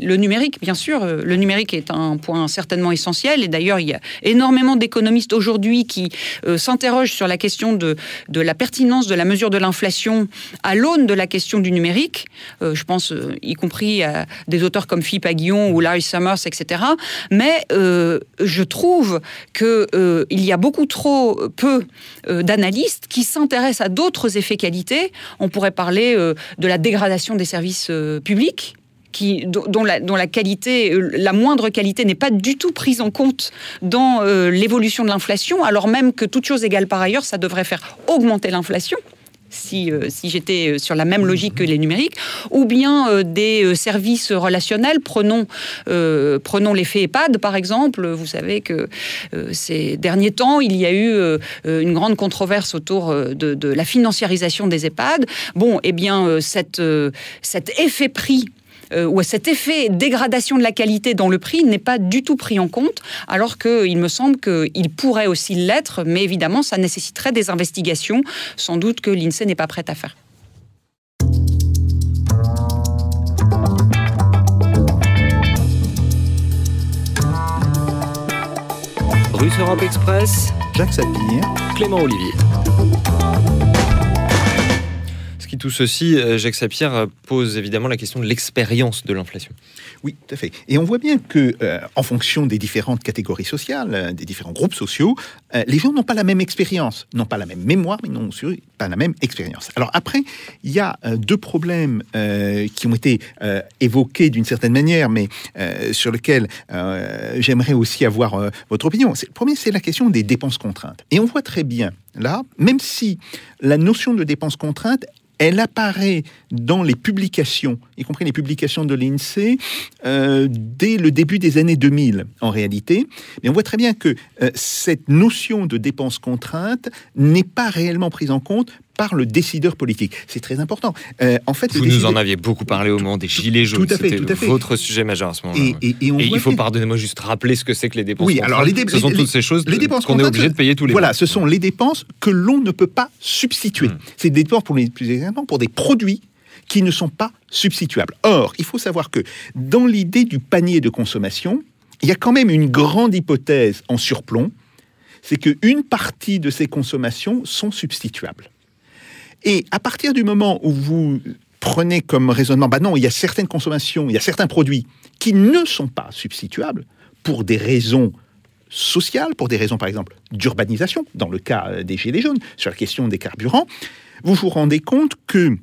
le numérique, bien sûr. Euh, Le numérique est un point certainement essentiel et d'ailleurs, il y a énormément d'économistes aujourd'hui qui euh, s'interrogent sur la question de, la pertinence de la mesure de l'inflation à l'aune de la question du numérique. Je pense y compris à des auteurs comme Philippe Aguillon ou Larry Summers, etc. Mais euh, je trouve que euh, il y a beaucoup trop peu euh, d'analystes qui s'intéressent à d'autres effets qualité. On pourrait parler euh, de la dégradation des services publics. Dont, la, qualité, la moindre qualité n'est pas du tout prise en compte dans l'évolution de l'inflation, alors même que toute chose égale par ailleurs, ça devrait faire augmenter l'inflation si, euh, si j'étais euh, sur la même logique que les numériques, ou bien euh, des services relationnels. Prenons, prenons l'effet EHPAD, par exemple. Vous savez que ces derniers temps, il y a eu une grande controverse autour de, la financiarisation des EHPAD. Bon, eh bien, cette, cet effet prix euh, ou cet effet dégradation de la qualité dans le prix n'est pas du tout pris en compte, alors qu'il me semble qu'il pourrait aussi l'être, mais évidemment, ça nécessiterait des investigations, sans doute que l'INSEE n'est pas prête à faire. Russe Europe Express, Jacques Sapir. Clément Olivier. Tout ceci, euh, Jacques Sapir euh, pose évidemment la question de l'expérience de l'inflation. Oui, tout à fait. Et on voit bien que, euh, en fonction des différentes catégories sociales, des différents groupes sociaux, les gens n'ont pas la même expérience, n'ont pas la même mémoire, mais n'ont pas la même expérience. Alors après, il y a deux problèmes qui ont été évoqués d'une certaine manière, mais sur lesquels j'aimerais aussi avoir votre opinion. Le premier, c'est la question des dépenses contraintes. Et on voit très bien là, même si la notion de dépenses contraintes elle apparaît dans les publications, y compris les publications de l'INSEE, euh, dès le début des années 2000, en réalité. Mais on voit très bien que euh, cette notion de dépenses contraintes n'est pas réellement prise en compte par le décideur politique. C'est très important. Euh, en fait, Vous nous en aviez beaucoup parlé au moment des Gilets jaunes. tout à fait, C'était tout à fait. votre sujet majeur à ce moment-là. Et, et- et on Et voit il faut, bien- pardonnez-moi, juste rappeler ce que c'est que les dépenses Oui, alors les, contraintes. dé- Ce sont les- toutes ces choses les dépenses qu'on est obligé de payer tous les Voilà, mois. ce sont les dépenses que l'on ne peut pas substituer. Mm. C'est des dépenses pour les plus exactement pour des produits qui ne sont pas substituables. Or, il faut savoir que dans l'idée du panier de consommation, il y a quand même une grande hypothèse en surplomb, c'est qu'une partie de ces consommations sont substituables. Et à partir du moment où vous prenez comme raisonnement, bah non, il y a certaines consommations, il y a certains produits qui ne sont pas substituables pour des raisons sociales, pour des raisons par exemple d'urbanisation, dans le cas euh, des Gilets jaunes, sur la question des carburants, vous vous rendez compte que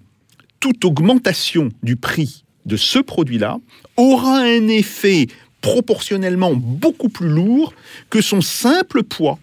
toute augmentation du prix de ce produit-là aura un effet proportionnellement beaucoup plus lourd que son simple poids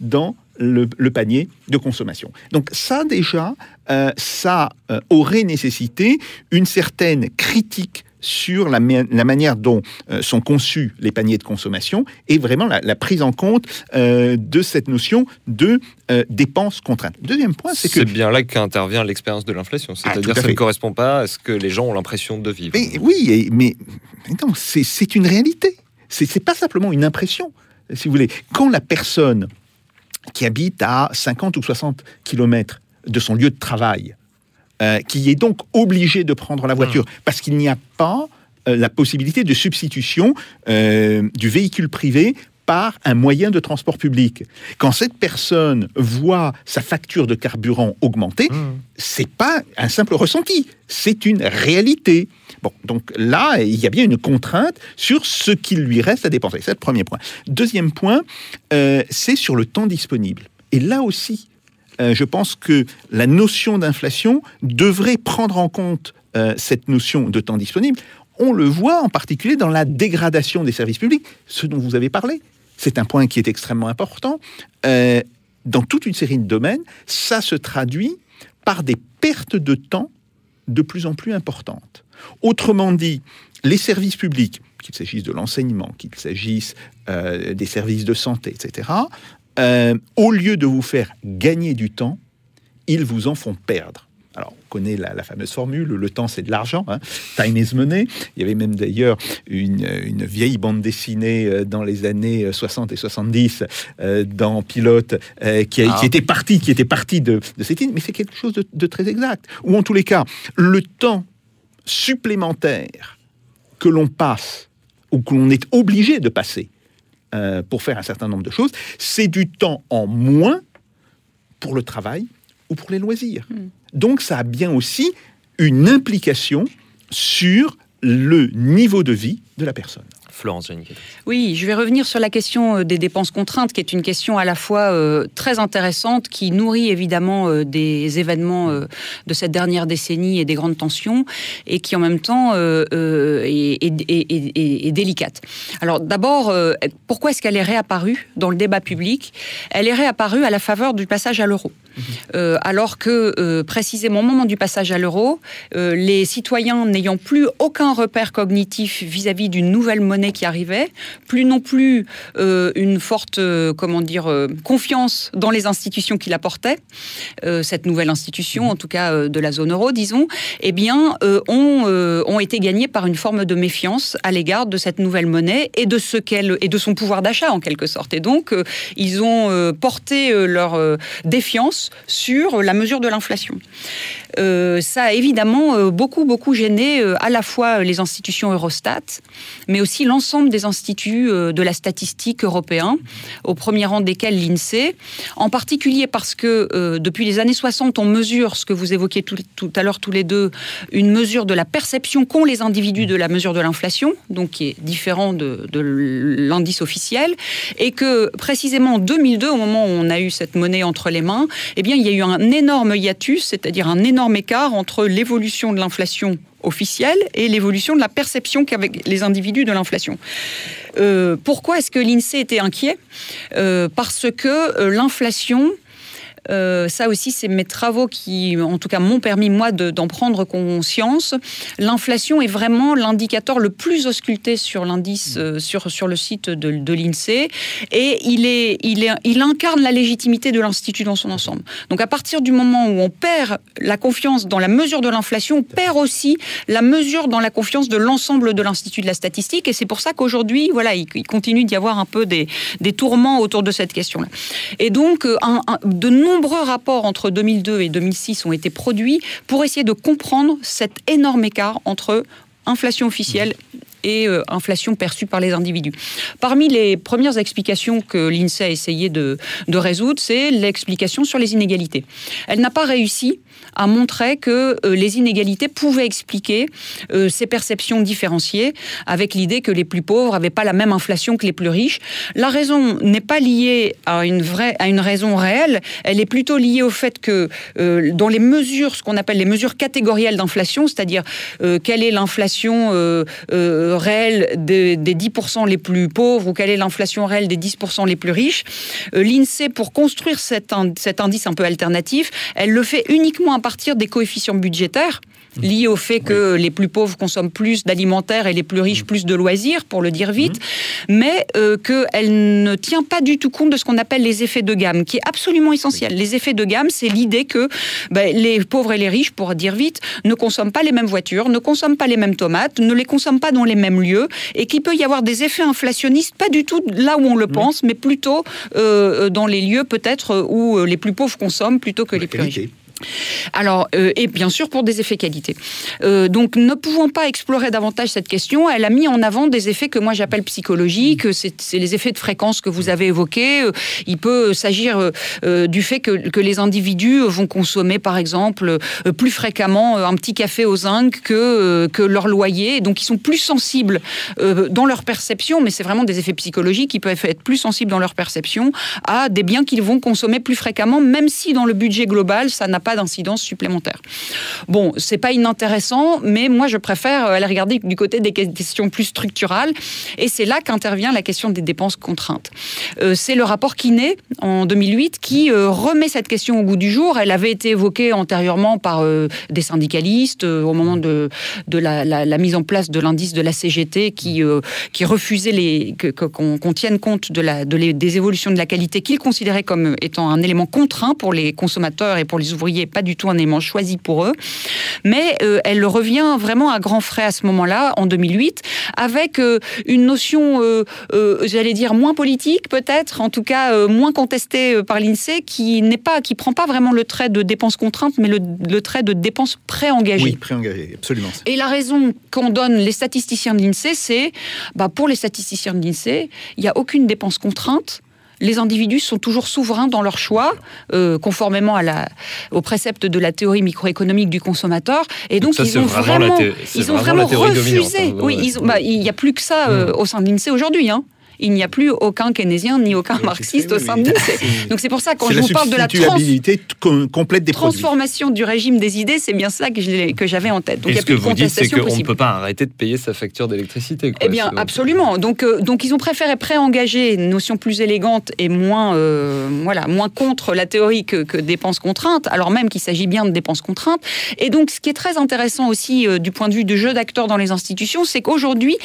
dans le, le panier de consommation. Donc ça déjà, euh, ça euh, aurait nécessité une certaine critique sur la, ma- la manière dont euh, sont conçus les paniers de consommation et vraiment la, la prise en compte de cette notion de dépenses contraintes. Deuxième point, c'est que C'est bien là qu'intervient l'expérience de l'inflation. Ah, C'est-à-dire que ça ne correspond pas à ce que les gens ont l'impression de vivre. Mais oui, et- mais, mais non, c'est une réalité. C'est pas simplement une impression, si vous voulez. Quand la personne qui habite à 50 ou 60 kilomètres de son lieu de travail, euh, qui est donc obligé de prendre la voiture parce qu'il n'y a pas euh, la possibilité de substitution euh, du véhicule privé par un moyen de transport public. Quand cette personne voit sa facture de carburant augmenter, c'est pas un simple ressenti, c'est une réalité. Bon, donc là, il y a bien une contrainte sur ce qu'il lui reste à dépenser. C'est le premier point. Deuxième point, euh, c'est sur le temps disponible. Et là aussi, euh, je pense que la notion d'inflation devrait prendre en compte euh, cette notion de temps disponible. On le voit en particulier dans la dégradation des services publics, ce dont vous avez parlé. C'est un point qui est extrêmement important. Euh, dans toute une série de domaines, ça se traduit par des pertes de temps de plus en plus importantes. Autrement dit, les services publics, qu'il s'agisse de l'enseignement, qu'il s'agisse des services de santé, etc., euh, au lieu de vous faire gagner du temps, ils vous en font perdre. Alors, on connaît la, la fameuse formule, le temps c'est de l'argent, hein, time is money. Il y avait même d'ailleurs une, une vieille bande dessinée euh, dans les années 60 et 70 euh, dans Pilote euh, qui, Ah. qui était partie, qui était partie de, de cette idée, mais c'est quelque chose de, de très exact. Ou en tous les cas, le temps supplémentaire que l'on passe ou que l'on est obligé de passer euh, pour faire un certain nombre de choses, c'est du temps en moins pour le travail ou pour les loisirs. Donc ça a bien aussi une implication sur le niveau de vie de la personne. Florence. Oui, je vais revenir sur la question euh, des dépenses contraintes, qui est une question à la fois euh, très intéressante, qui nourrit évidemment euh, des événements de cette dernière décennie et des grandes tensions, et qui en même temps est, est- délicate. Alors d'abord, pourquoi est-ce qu'elle est réapparue dans le débat public? Elle est réapparue à la faveur du passage à l'euro. Euh, alors que euh, précisément au moment du passage à l'euro, euh, les citoyens n'ayant plus aucun repère cognitif vis-à-vis d'une nouvelle monnaie qui arrivait, plus non plus une forte, comment dire, confiance dans les institutions qui la portaient, cette nouvelle institution, en tout cas de la zone euro, disons, eh bien, ont, ont été gagnés par une forme de méfiance à l'égard de cette nouvelle monnaie et de ce qu'elle et de son pouvoir d'achat en quelque sorte. Et donc, ils ont porté leur défiance sur la mesure de l'inflation. Euh, ça a évidemment euh, beaucoup, beaucoup gêné euh, à la fois les institutions Eurostat, mais aussi l'ensemble des instituts de la statistique européen, au premier rang desquels l'INSEE, en particulier parce que depuis les années 60, on mesure ce que vous évoquiez tout, tout à l'heure tous les deux, une mesure de la perception qu'ont les individus de la mesure de l'inflation, donc qui est différent de, de l'indice officiel, et que précisément en 2002, au moment où on a eu cette monnaie entre les mains, eh bien, il y a eu un énorme hiatus, c'est-à-dire un énorme écart entre l'évolution de l'inflation officielle et l'évolution de la perception qu'avaient les individus de l'inflation. Euh, pourquoi est-ce que l'INSEE était inquiet? Euh, Parce que euh, l'inflation euh, ça aussi c'est mes travaux qui, en tout cas, m'ont permis moi de- d'en prendre conscience. L'inflation est vraiment l'indicateur le plus ausculté sur l'indice, euh, sur, sur le site de, l'INSEE, et il, est, il, incarne la légitimité de l'Institut dans son ensemble. Donc à partir du moment où on perd la confiance dans la mesure de l'inflation, on perd aussi la mesure dans la confiance de l'ensemble de l'Institut de la statistique, et c'est pour ça qu'aujourd'hui, voilà, il, continue d'y avoir un peu des, des tourments autour de cette question-là. Et donc, euh, de nombreux rapports entre 2002 et 2006 ont été produits pour essayer de comprendre cet énorme écart entre inflation officielle et euh, inflation perçue par les individus. Parmi les premières explications que l'INSEE a essayé de résoudre, c'est l'explication sur les inégalités. Elle n'a pas réussi à montrer que euh, les inégalités pouvaient expliquer euh, ces perceptions différenciées, avec l'idée que les plus pauvres n'avaient pas la même inflation que les plus riches. La raison n'est pas liée à une, vraie, à une raison réelle, elle est plutôt liée au fait que euh, dans les mesures, ce qu'on appelle les mesures catégorielles d'inflation, c'est-à-dire quelle est l'inflation réelle des, des 10% les plus pauvres ou quelle est l'inflation réelle des 10% les plus riches, l'INSEE, pour construire cet, in- cet indice un peu alternatif, elle le fait uniquement partir des coefficients budgétaires liés au fait que les plus pauvres consomment plus d'alimentaire et les plus riches plus de loisirs, pour le dire vite, mais euh, qu'elle ne tient pas du tout compte de ce qu'on appelle les effets de gamme, qui est absolument essentiel. Les effets de gamme, c'est l'idée que ben, les pauvres et les riches, pour dire vite, ne consomment pas les mêmes voitures, ne consomment pas les mêmes tomates, ne les consomment pas dans les mêmes lieux, et qu'il peut y avoir des effets inflationnistes, pas du tout là où on le pense, mais plutôt euh, dans les lieux peut-être où euh, les plus pauvres consomment plutôt que les plus riches. Alors, euh, et bien sûr pour des effets qualité. Euh, donc, ne pouvant pas explorer davantage cette question, elle a mis en avant des effets que moi j'appelle psychologiques. C'est c'est les effets de fréquence que vous avez évoqués. Euh, Il peut s'agir euh, euh, du fait que, les individus vont consommer, par exemple, euh, plus fréquemment euh, un petit café au zinc que, euh, que leur loyer. Donc, ils sont plus sensibles euh, dans leur perception, mais c'est vraiment des effets psychologiques. Ils peuvent être plus sensibles dans leur perception à des biens qu'ils vont consommer plus fréquemment, même si dans le budget global, ça n'a pas d'incidence supplémentaire. Bon, c'est pas inintéressant, mais moi je préfère euh, aller regarder du côté des questions plus structurales, et c'est là qu'intervient la question des dépenses contraintes. Euh, c'est le rapport Kiné en 2008 qui euh, remet cette question au goût du jour. Elle avait été évoquée antérieurement par des syndicalistes au moment de, la, mise en place de l'indice de la CGT qui, qui refusait les, que- qu'on tienne compte de la, de des évolutions de la qualité qu'ils considéraient comme étant un élément contraint pour les consommateurs et pour les ouvriers, pas du tout un élément choisi pour eux. Mais euh, elle revient vraiment à grands frais à ce moment-là, en 2008, avec euh, une notion, euh, j'allais dire, moins politique peut-être, en tout cas moins contestée par l'INSEE, qui n'est pas, qui prend pas vraiment le trait de dépenses contraintes, mais le, le trait de dépenses préengagées. Oui, préengagé, absolument. Et la raison qu'en donnent les statisticiens de l'INSEE, c'est, bah, pour les statisticiens de l'INSEE, il n'y a aucune dépense contrainte. Les individus sont toujours souverains dans leur choix, euh, conformément à la, au précepte de la théorie microéconomique du consommateur. Et donc, ça, ils ont vraiment c'est ils ont vraiment refusé. hein. oui, bah, il n'y a plus que ça euh, au sein de l'INSEE aujourd'hui. Hein. Il n'y a plus aucun keynésien ni aucun marxiste au sein de l'INSEE. Donc c'est pour ça quand je vous parle de la trans- complète des produits. transformation du régime des idées, c'est bien ça que j'avais en tête. Donc il Et n'y a ce que plus de vous dites, c'est contestation qu'on ne possible. peut pas arrêter de payer sa facture d'électricité. Eh bien, absolument. Donc, euh, donc, ils ont préféré préengager une notion plus élégante et moins, euh, voilà, moins contre la théorie que, que dépenses contraintes, alors même qu'il s'agit bien de dépenses contraintes. Et donc, ce qui est très intéressant aussi euh, du point de vue du jeu d'acteurs dans les institutions, c'est qu'aujourd'hui,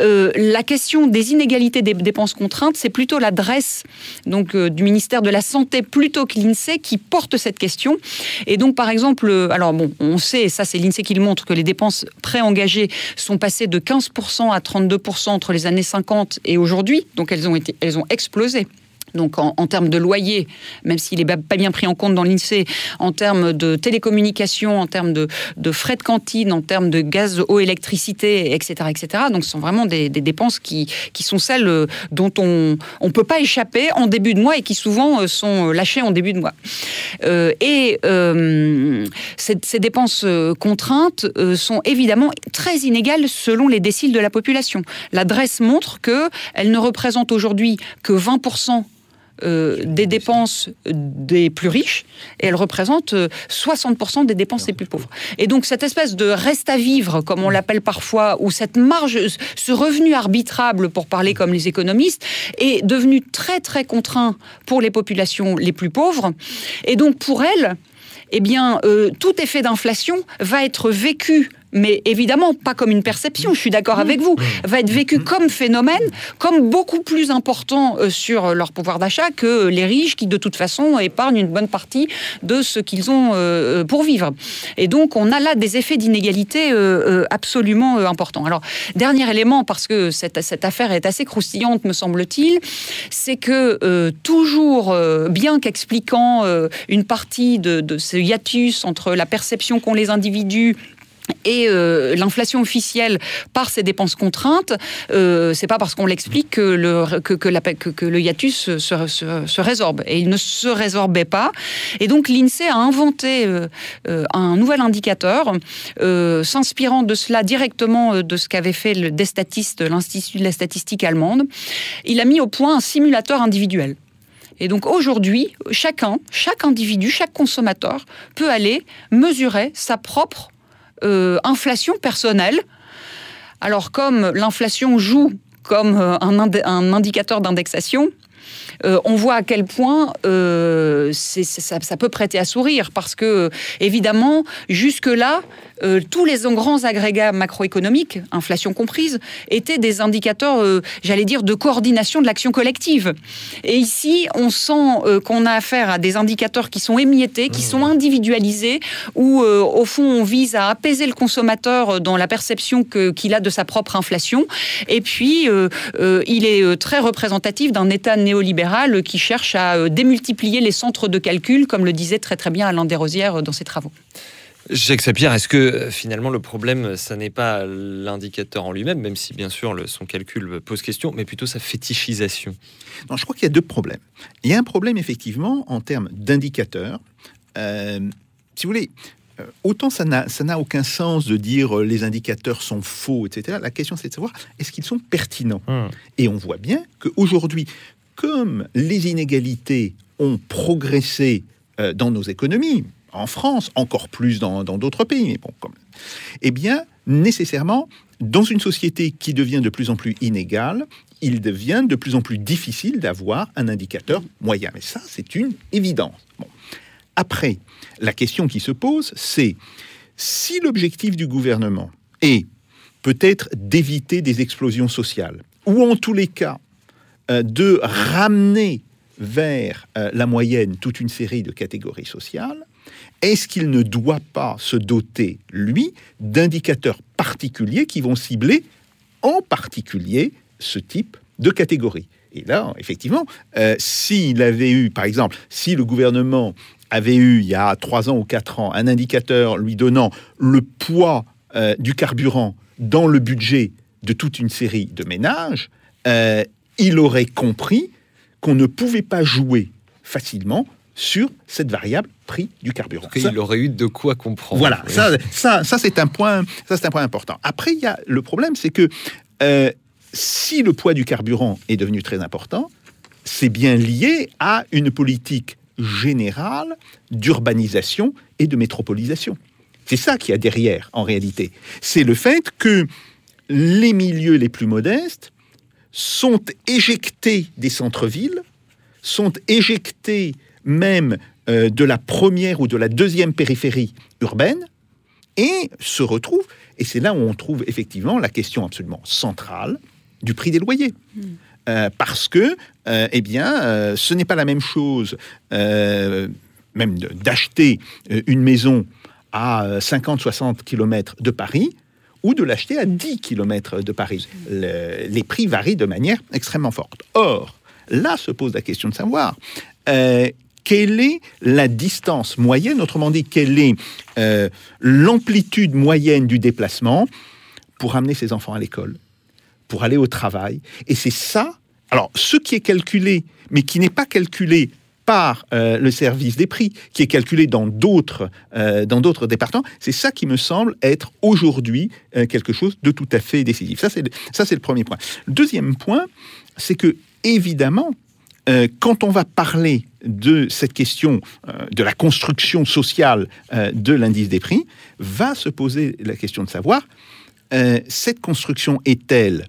euh, la question des inégalités des dépenses contraintes, c'est plutôt l'adresse donc euh, du ministère de la Santé plutôt que l'INSEE qui porte cette question. Et donc, par exemple, euh, alors bon, on sait, et ça c'est l'INSEE qui le montre, que les dépenses préengagées sont passées de 15% à 32% entre les années 50 et aujourd'hui. Donc, elles ont, été, elles ont explosé. Donc en, termes de loyer, même s'il n'est pas bien pris en compte dans l'INSEE, en termes de télécommunications, en termes de, frais de cantine, en termes de gaz, eau, électricité, etc. etc. Donc ce sont vraiment des, dépenses qui, qui sont celles euh, dont on ne peut pas échapper en début de mois et qui souvent euh, sont lâchées en début de mois. Euh, et euh, ces, dépenses euh, contraintes euh, sont évidemment très inégales selon les déciles de la population. L'adresse montre qu'elles ne représentent aujourd'hui que 20% euh, des dépenses des plus riches et elle représente euh, 60% des dépenses des plus pauvres. Et donc cette espèce de reste à vivre, comme on l'appelle parfois, ou cette marge, ce revenu arbitrable, pour parler comme les économistes, est devenu très très contraint pour les populations les plus pauvres. Et donc pour elles, eh bien, euh, tout effet d'inflation va être vécu mais évidemment pas comme une perception, je suis d'accord avec vous, va être vécu comme phénomène, comme beaucoup plus important euh, sur leur pouvoir d'achat que les riches qui de toute façon épargnent une bonne partie de ce qu'ils ont euh, pour vivre. Et donc on a là des effets d'inégalité euh, absolument importants. Alors dernier élément, parce que cette, cette affaire est assez croustillante me semble-t-il, c'est que toujours, bien qu'expliquant une partie de, de ce hiatus entre la perception qu'ont les individus et euh, l'inflation officielle par ces dépenses contraintes, euh, c'est pas parce qu'on l'explique que le, que, que, le hiatus se, se, se, résorbe. Et il ne se résorbait pas. Et donc l'INSEE a inventé euh, euh un nouvel indicateur, euh, s'inspirant de cela directement euh, de ce qu'avait fait le Destatist, l'Institut de la statistique allemande. Il a mis au point un simulateur individuel. Et donc aujourd'hui, chacun, chaque individu, chaque consommateur peut aller mesurer sa propre euh, inflation personnelle. Alors comme l'inflation joue comme euh, un, un indicateur d'indexation, euh, on voit à quel point euh, ça, ça, peut prêter à sourire parce que évidemment jusque-là euh, tous les grands agrégats macroéconomiques, inflation comprise, étaient des indicateurs, j'allais dire, de coordination de l'action collective. Et ici, on sent qu'on a affaire à des indicateurs qui sont émiettés, qui sont individualisés, où au fond on vise à apaiser le consommateur dans la perception qu'il a de sa propre inflation. Et puis, il est très représentatif d'un État néolibéral qui cherche à démultiplier les centres de calcul, comme le disait très très bien Alain Desrosières dans ses travaux. Jacques Sapir, est-ce que finalement le problème, ça n'est pas l'indicateur en lui-même, même si bien sûr le, son calcul pose question, mais plutôt sa fétichisation? Non, je crois qu'il y a deux problèmes. Il y a un problème effectivement en termes d'indicateurs. Euh, si vous voulez, euh, autant ça n'a aucun sens de dire euh, les indicateurs sont faux, etc. La question c'est de savoir est-ce qu'ils sont pertinents? Hum. Et on voit bien qu'aujourd'hui, comme les inégalités ont progressé euh, dans nos économies, en France, encore plus dans d'autres pays, mais bon, eh bien, nécessairement, dans une société qui devient de plus en plus inégale, il devient de plus en plus difficile d'avoir un indicateur moyen. Mais ça, c'est une évidence. Bon. Après, la question qui se pose, c'est si l'objectif du gouvernement est peut-être d'éviter des explosions sociales, ou en tous les cas de ramener vers euh, la moyenne toute une série de catégories sociales, est-ce qu'il ne doit pas se doter, lui, d'indicateurs particuliers qui vont cibler en particulier ce type de catégorie? Et là, effectivement, euh, s'il avait eu, par exemple, si le gouvernement avait eu, il y a trois ans ou quatre ans, un indicateur lui donnant le poids euh, du carburant dans le budget de toute une série de ménages, euh, il aurait compris qu'on ne pouvait pas jouer facilement sur cette variable prix du carburant. Ça, il aurait eu de quoi comprendre. Voilà, ça, ça, ça c'est un point, ça c'est un point important. Après, il y a le problème, c'est que euh, si le poids du carburant est devenu très important, c'est bien lié à une politique générale d'urbanisation et de métropolisation. C'est ça qu'il y a derrière, en réalité. C'est le fait que les milieux les plus modestes sont éjectés des centres-villes, sont éjectés même euh, de la première ou de la deuxième périphérie urbaine, et se retrouvent, et c'est là où on trouve effectivement la question absolument centrale du prix des loyers. Mmh. Euh, parce que, euh, eh bien, ce n'est pas la même chose, même d'acheter une maison à 50-60 km de Paris ou de l'acheter à 10 km de Paris. Le, les prix varient de manière extrêmement forte. Or, là se pose la question de savoir euh, quelle est la distance moyenne, autrement dit, quelle est euh, l'amplitude moyenne du déplacement pour amener ses enfants à l'école, pour aller au travail. Et c'est ça, alors ce qui est calculé, mais qui n'est pas calculé par euh, le service des prix, qui est calculé dans d'autres euh, dans d'autres départements, c'est ça qui me semble être aujourd'hui euh, quelque chose de tout à fait décisif. Ça c'est ça c'est le premier point. Le deuxième point, c'est que évidemment quand on va parler de cette question de la construction sociale de l'indice des prix, va se poser la question de savoir, cette construction est-elle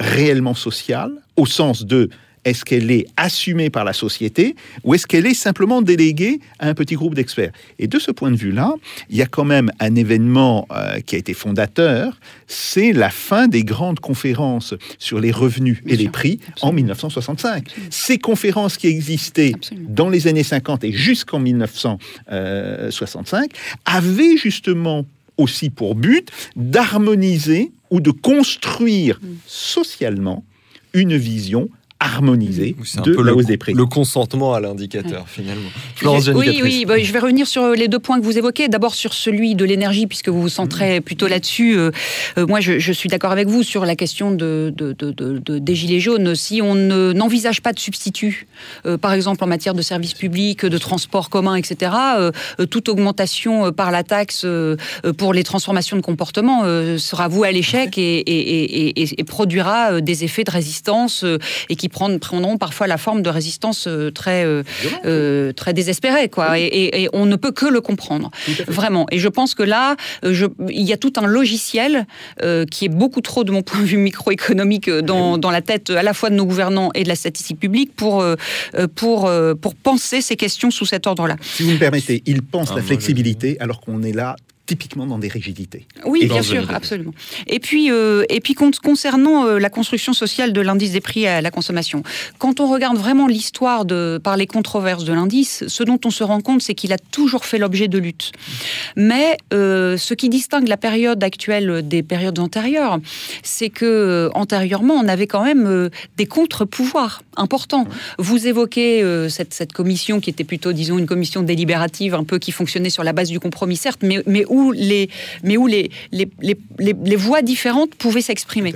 réellement sociale, au sens de est-ce qu'elle est assumée par la société ou est-ce qu'elle est simplement déléguée à un petit groupe d'experts? Et de ce point de vue-là, il y a quand même un événement euh, qui a été fondateur, c'est la fin des grandes conférences sur les revenus et les prix en 1965. Ces conférences qui existaient dans les années 50 et jusqu'en 1965 avaient justement aussi pour but d'harmoniser ou de construire socialement une vision harmonisée C'est un de peu la le, hausse des prix. le consentement à l'indicateur, finalement. Florence oui, oui, bah, je vais revenir sur les deux points que vous évoquez. D'abord sur celui de l'énergie, puisque vous vous centrez plutôt là-dessus. Euh, euh, moi, je, je suis d'accord avec vous sur la question de, de- de- de- de- des gilets jaunes. Si on ne- n'envisage pas de substitut, euh, par exemple en matière de services publics, de transport commun, etc., euh, euh, toute augmentation euh, par la taxe euh, euh, pour les transformations de comportement euh, sera vouée à l'échec et, et- et- et- et produira euh, des effets de résistance euh, et qui prendront parfois la forme de résistance euh, très, euh, euh, très désespérée. Quoi. Et, et- et on ne peut que le comprendre, vraiment. Et je pense que là, je- il y a tout un logiciel euh, qui est beaucoup trop, de mon point de vue microéconomique, dans, dans la tête à la fois de nos gouvernants et de la statistique publique pour, euh, pour, pour penser ces questions sous cet ordre-là. Si vous me permettez, il pense Ah, la flexibilité alors qu'on est là typiquement dans des rigidités. Oui, Et bien sûr, absolument. Et puis, euh, et puis con- concernant euh, la construction sociale de l'indice des prix à la consommation, quand on regarde vraiment l'histoire de par les controverses de l'indice, ce dont on se rend compte, c'est qu'il a toujours fait l'objet de luttes. Mais euh, ce qui distingue la période actuelle des périodes antérieures, c'est que antérieurement, on avait quand même des contre-pouvoirs importants. Vous évoquez cette, cette commission qui était plutôt, disons, une commission délibérative, un peu qui fonctionnait sur la base du compromis, certes, mais, mais où mais où les voix différentes pouvaient s'exprimer.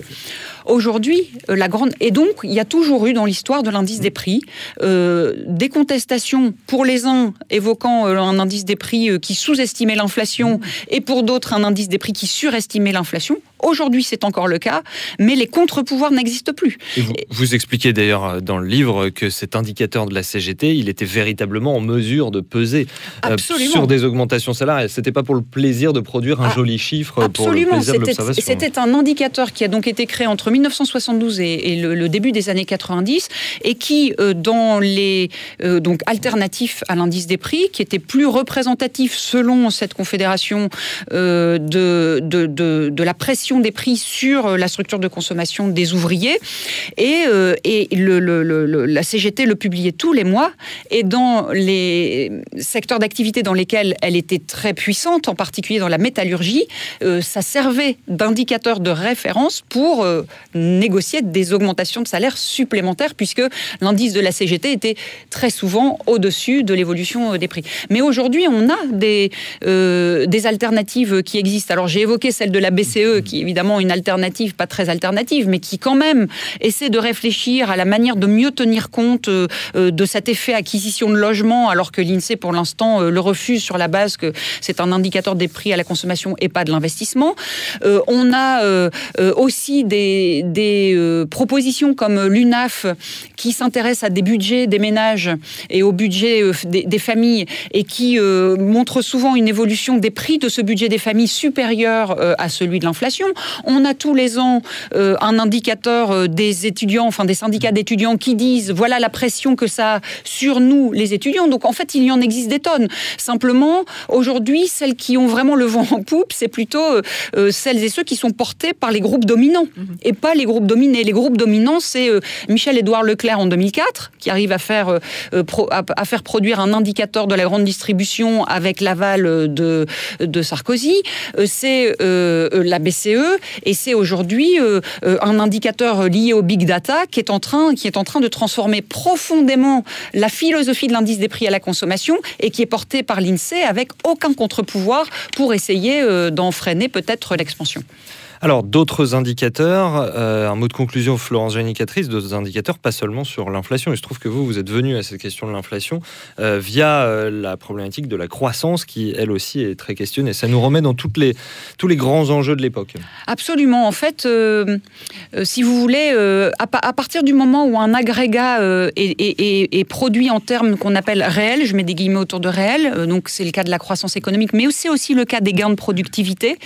Aujourd'hui, euh, la grande et donc il y a toujours eu dans l'histoire de l'indice des prix euh, des contestations pour les uns évoquant euh, un indice des prix qui sous-estimait l'inflation et pour d'autres un indice des prix qui surestimait l'inflation. Aujourd'hui, c'est encore le cas, mais les contre-pouvoirs n'existent plus. Vous, vous expliquez d'ailleurs dans le livre que cet indicateur de la CGT, il était véritablement en mesure de peser Absolument. sur des augmentations salariales. C'était pas pour le plaisir de produire un Ah, joli chiffre, pour le Absolument, plaisir de l'observation. c'était un indicateur qui a donc été créé entre 1972 et, le, début des années 90 et qui, euh, dans les euh, donc alternatifs à l'indice des prix, qui était plus représentatif selon cette confédération euh, de, de, de, la pression des prix sur la structure de consommation des ouvriers. Et, et le, la CGT le publiait tous les mois. Et dans les secteurs d'activité dans lesquels elle était très puissante, en particulier dans la métallurgie, ça servait d'indicateur de référence pour négocier des augmentations de salaire supplémentaires, puisque l'indice de la CGT était très souvent au-dessus de l'évolution euh, des prix. Mais aujourd'hui, on a des, euh, des alternatives qui existent. Alors j'ai évoqué celle de la BCE, qui est évidemment une alternative, pas très alternative, mais qui quand même essaie de réfléchir à la manière de mieux tenir compte euh, de cet effet acquisition de logement, alors que l'INSEE, pour l'instant, le refuse sur la base que c'est un indicateur des prix à la consommation et pas de l'investissement. On a aussi des, des euh, propositions comme l'UNAF qui s'intéresse à des budgets des ménages et au budget euh, des, des familles et qui euh, montre souvent une évolution des prix de ce budget des familles supérieur euh, à celui de l'inflation. On a tous les ans un indicateur des étudiants, enfin des syndicats d'étudiants qui disent voilà la pression que ça a sur nous les étudiants. Donc en fait, il y en existe des tonnes. Simplement, aujourd'hui, celles qui ont vraiment le vent en poupe, c'est plutôt celles et ceux qui sont portés par les groupes dominants et pas les groupes dominés. Les groupes dominants, c'est euh, Michel-Édouard Leclerc en 2004 qui arrive à faire, euh, euh, à, faire produire un indicateur de la grande distribution avec l'aval de, de Sarkozy. C'est la BCE et c'est aujourd'hui un indicateur lié au big data qui est en train, qui est en train de transformer profondément la philosophie de l'indice des prix à la consommation et qui est porté par l'INSEE avec aucun contre-pouvoir pour essayer d'en freiner peut-être l'expansion. Alors, d'autres indicateurs, euh, un mot de conclusion, Florence Janicatrice, d'autres indicateurs, pas seulement sur l'inflation. Il se trouve que vous, vous êtes venu à cette question de l'inflation euh, via euh, la problématique de la croissance qui, elle aussi, est très questionnée. Ça nous remet dans les, tous les grands enjeux de l'époque. Absolument. En fait, si vous voulez, à, pa- à partir du moment où un agrégat est, produit en termes qu'on appelle réels, je mets des guillemets autour de réels, euh, donc c'est le cas de la croissance économique, mais c'est aussi le cas des gains de productivité,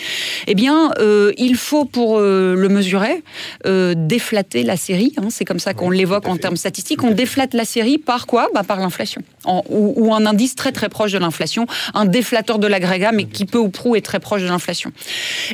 eh bien, il faut, pour euh, le mesurer, euh, déflater la série. hein, c'est comme ça qu'on l'évoque en termes statistiques. On déflate la série par quoi? Bah, Par l'inflation. Ou, ou un indice très très proche de l'inflation, un déflateur de l'agrégat, mais qui peu ou prou est très proche de l'inflation.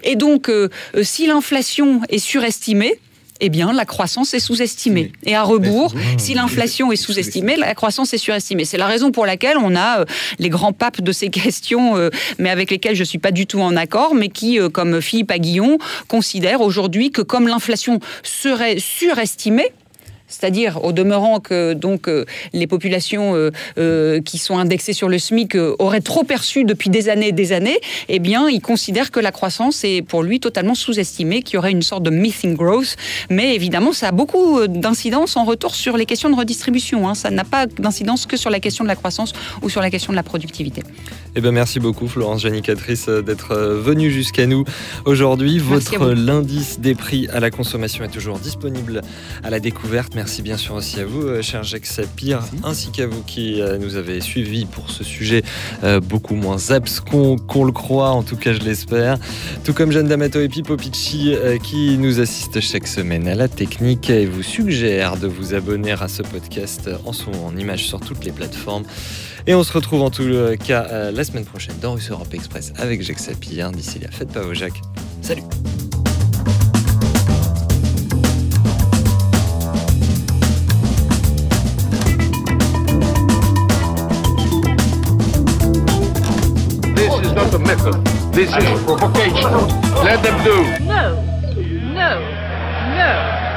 Et donc, euh, si l'inflation est surestimée, eh bien, la croissance est sous-estimée. Et à rebours, si l'inflation est sous-estimée, la croissance est surestimée. C'est la raison pour laquelle on a euh, les grands papes de ces [laughs] questions, euh, mais avec lesquels je ne suis pas du tout en accord, mais qui, euh, comme Philippe Aguillon, considèrent aujourd'hui que comme l'inflation serait surestimée, c'est-à-dire au demeurant que donc euh, les populations euh, euh, qui sont indexées sur le SMIC auraient trop perçu depuis des années et des années, eh bien, il considère que la croissance est pour lui totalement sous-estimée, qu'il y aurait une sorte de missing growth. Mais évidemment, ça a beaucoup d'incidence en retour sur les questions de redistribution. hein. Ça n'a pas d'incidence que sur la question de la croissance ou sur la question de la productivité. Eh ben, merci beaucoup, Florence Janicatrice, d'être venue jusqu'à nous aujourd'hui. Votre l'indice des prix à la consommation est toujours disponible à la découverte. Merci bien sûr aussi à vous, euh, cher Jacques Sapir, ainsi qu'à vous qui euh, nous avez suivis pour ce sujet euh, beaucoup moins abscon qu'on le croit, en tout cas je l'espère. Tout comme Jeanne D'Amato et Pippo Picci qui nous assistent chaque semaine à la technique et vous suggère de vous abonner à ce podcast en son en image sur toutes les plateformes. Et on se retrouve en tout cas la semaine prochaine dans Russe Europe Express avec Jacques Sapir. D'ici là, faites pas vos Jacques. Salut not a method. This is provocation. Let them do. No. No. No.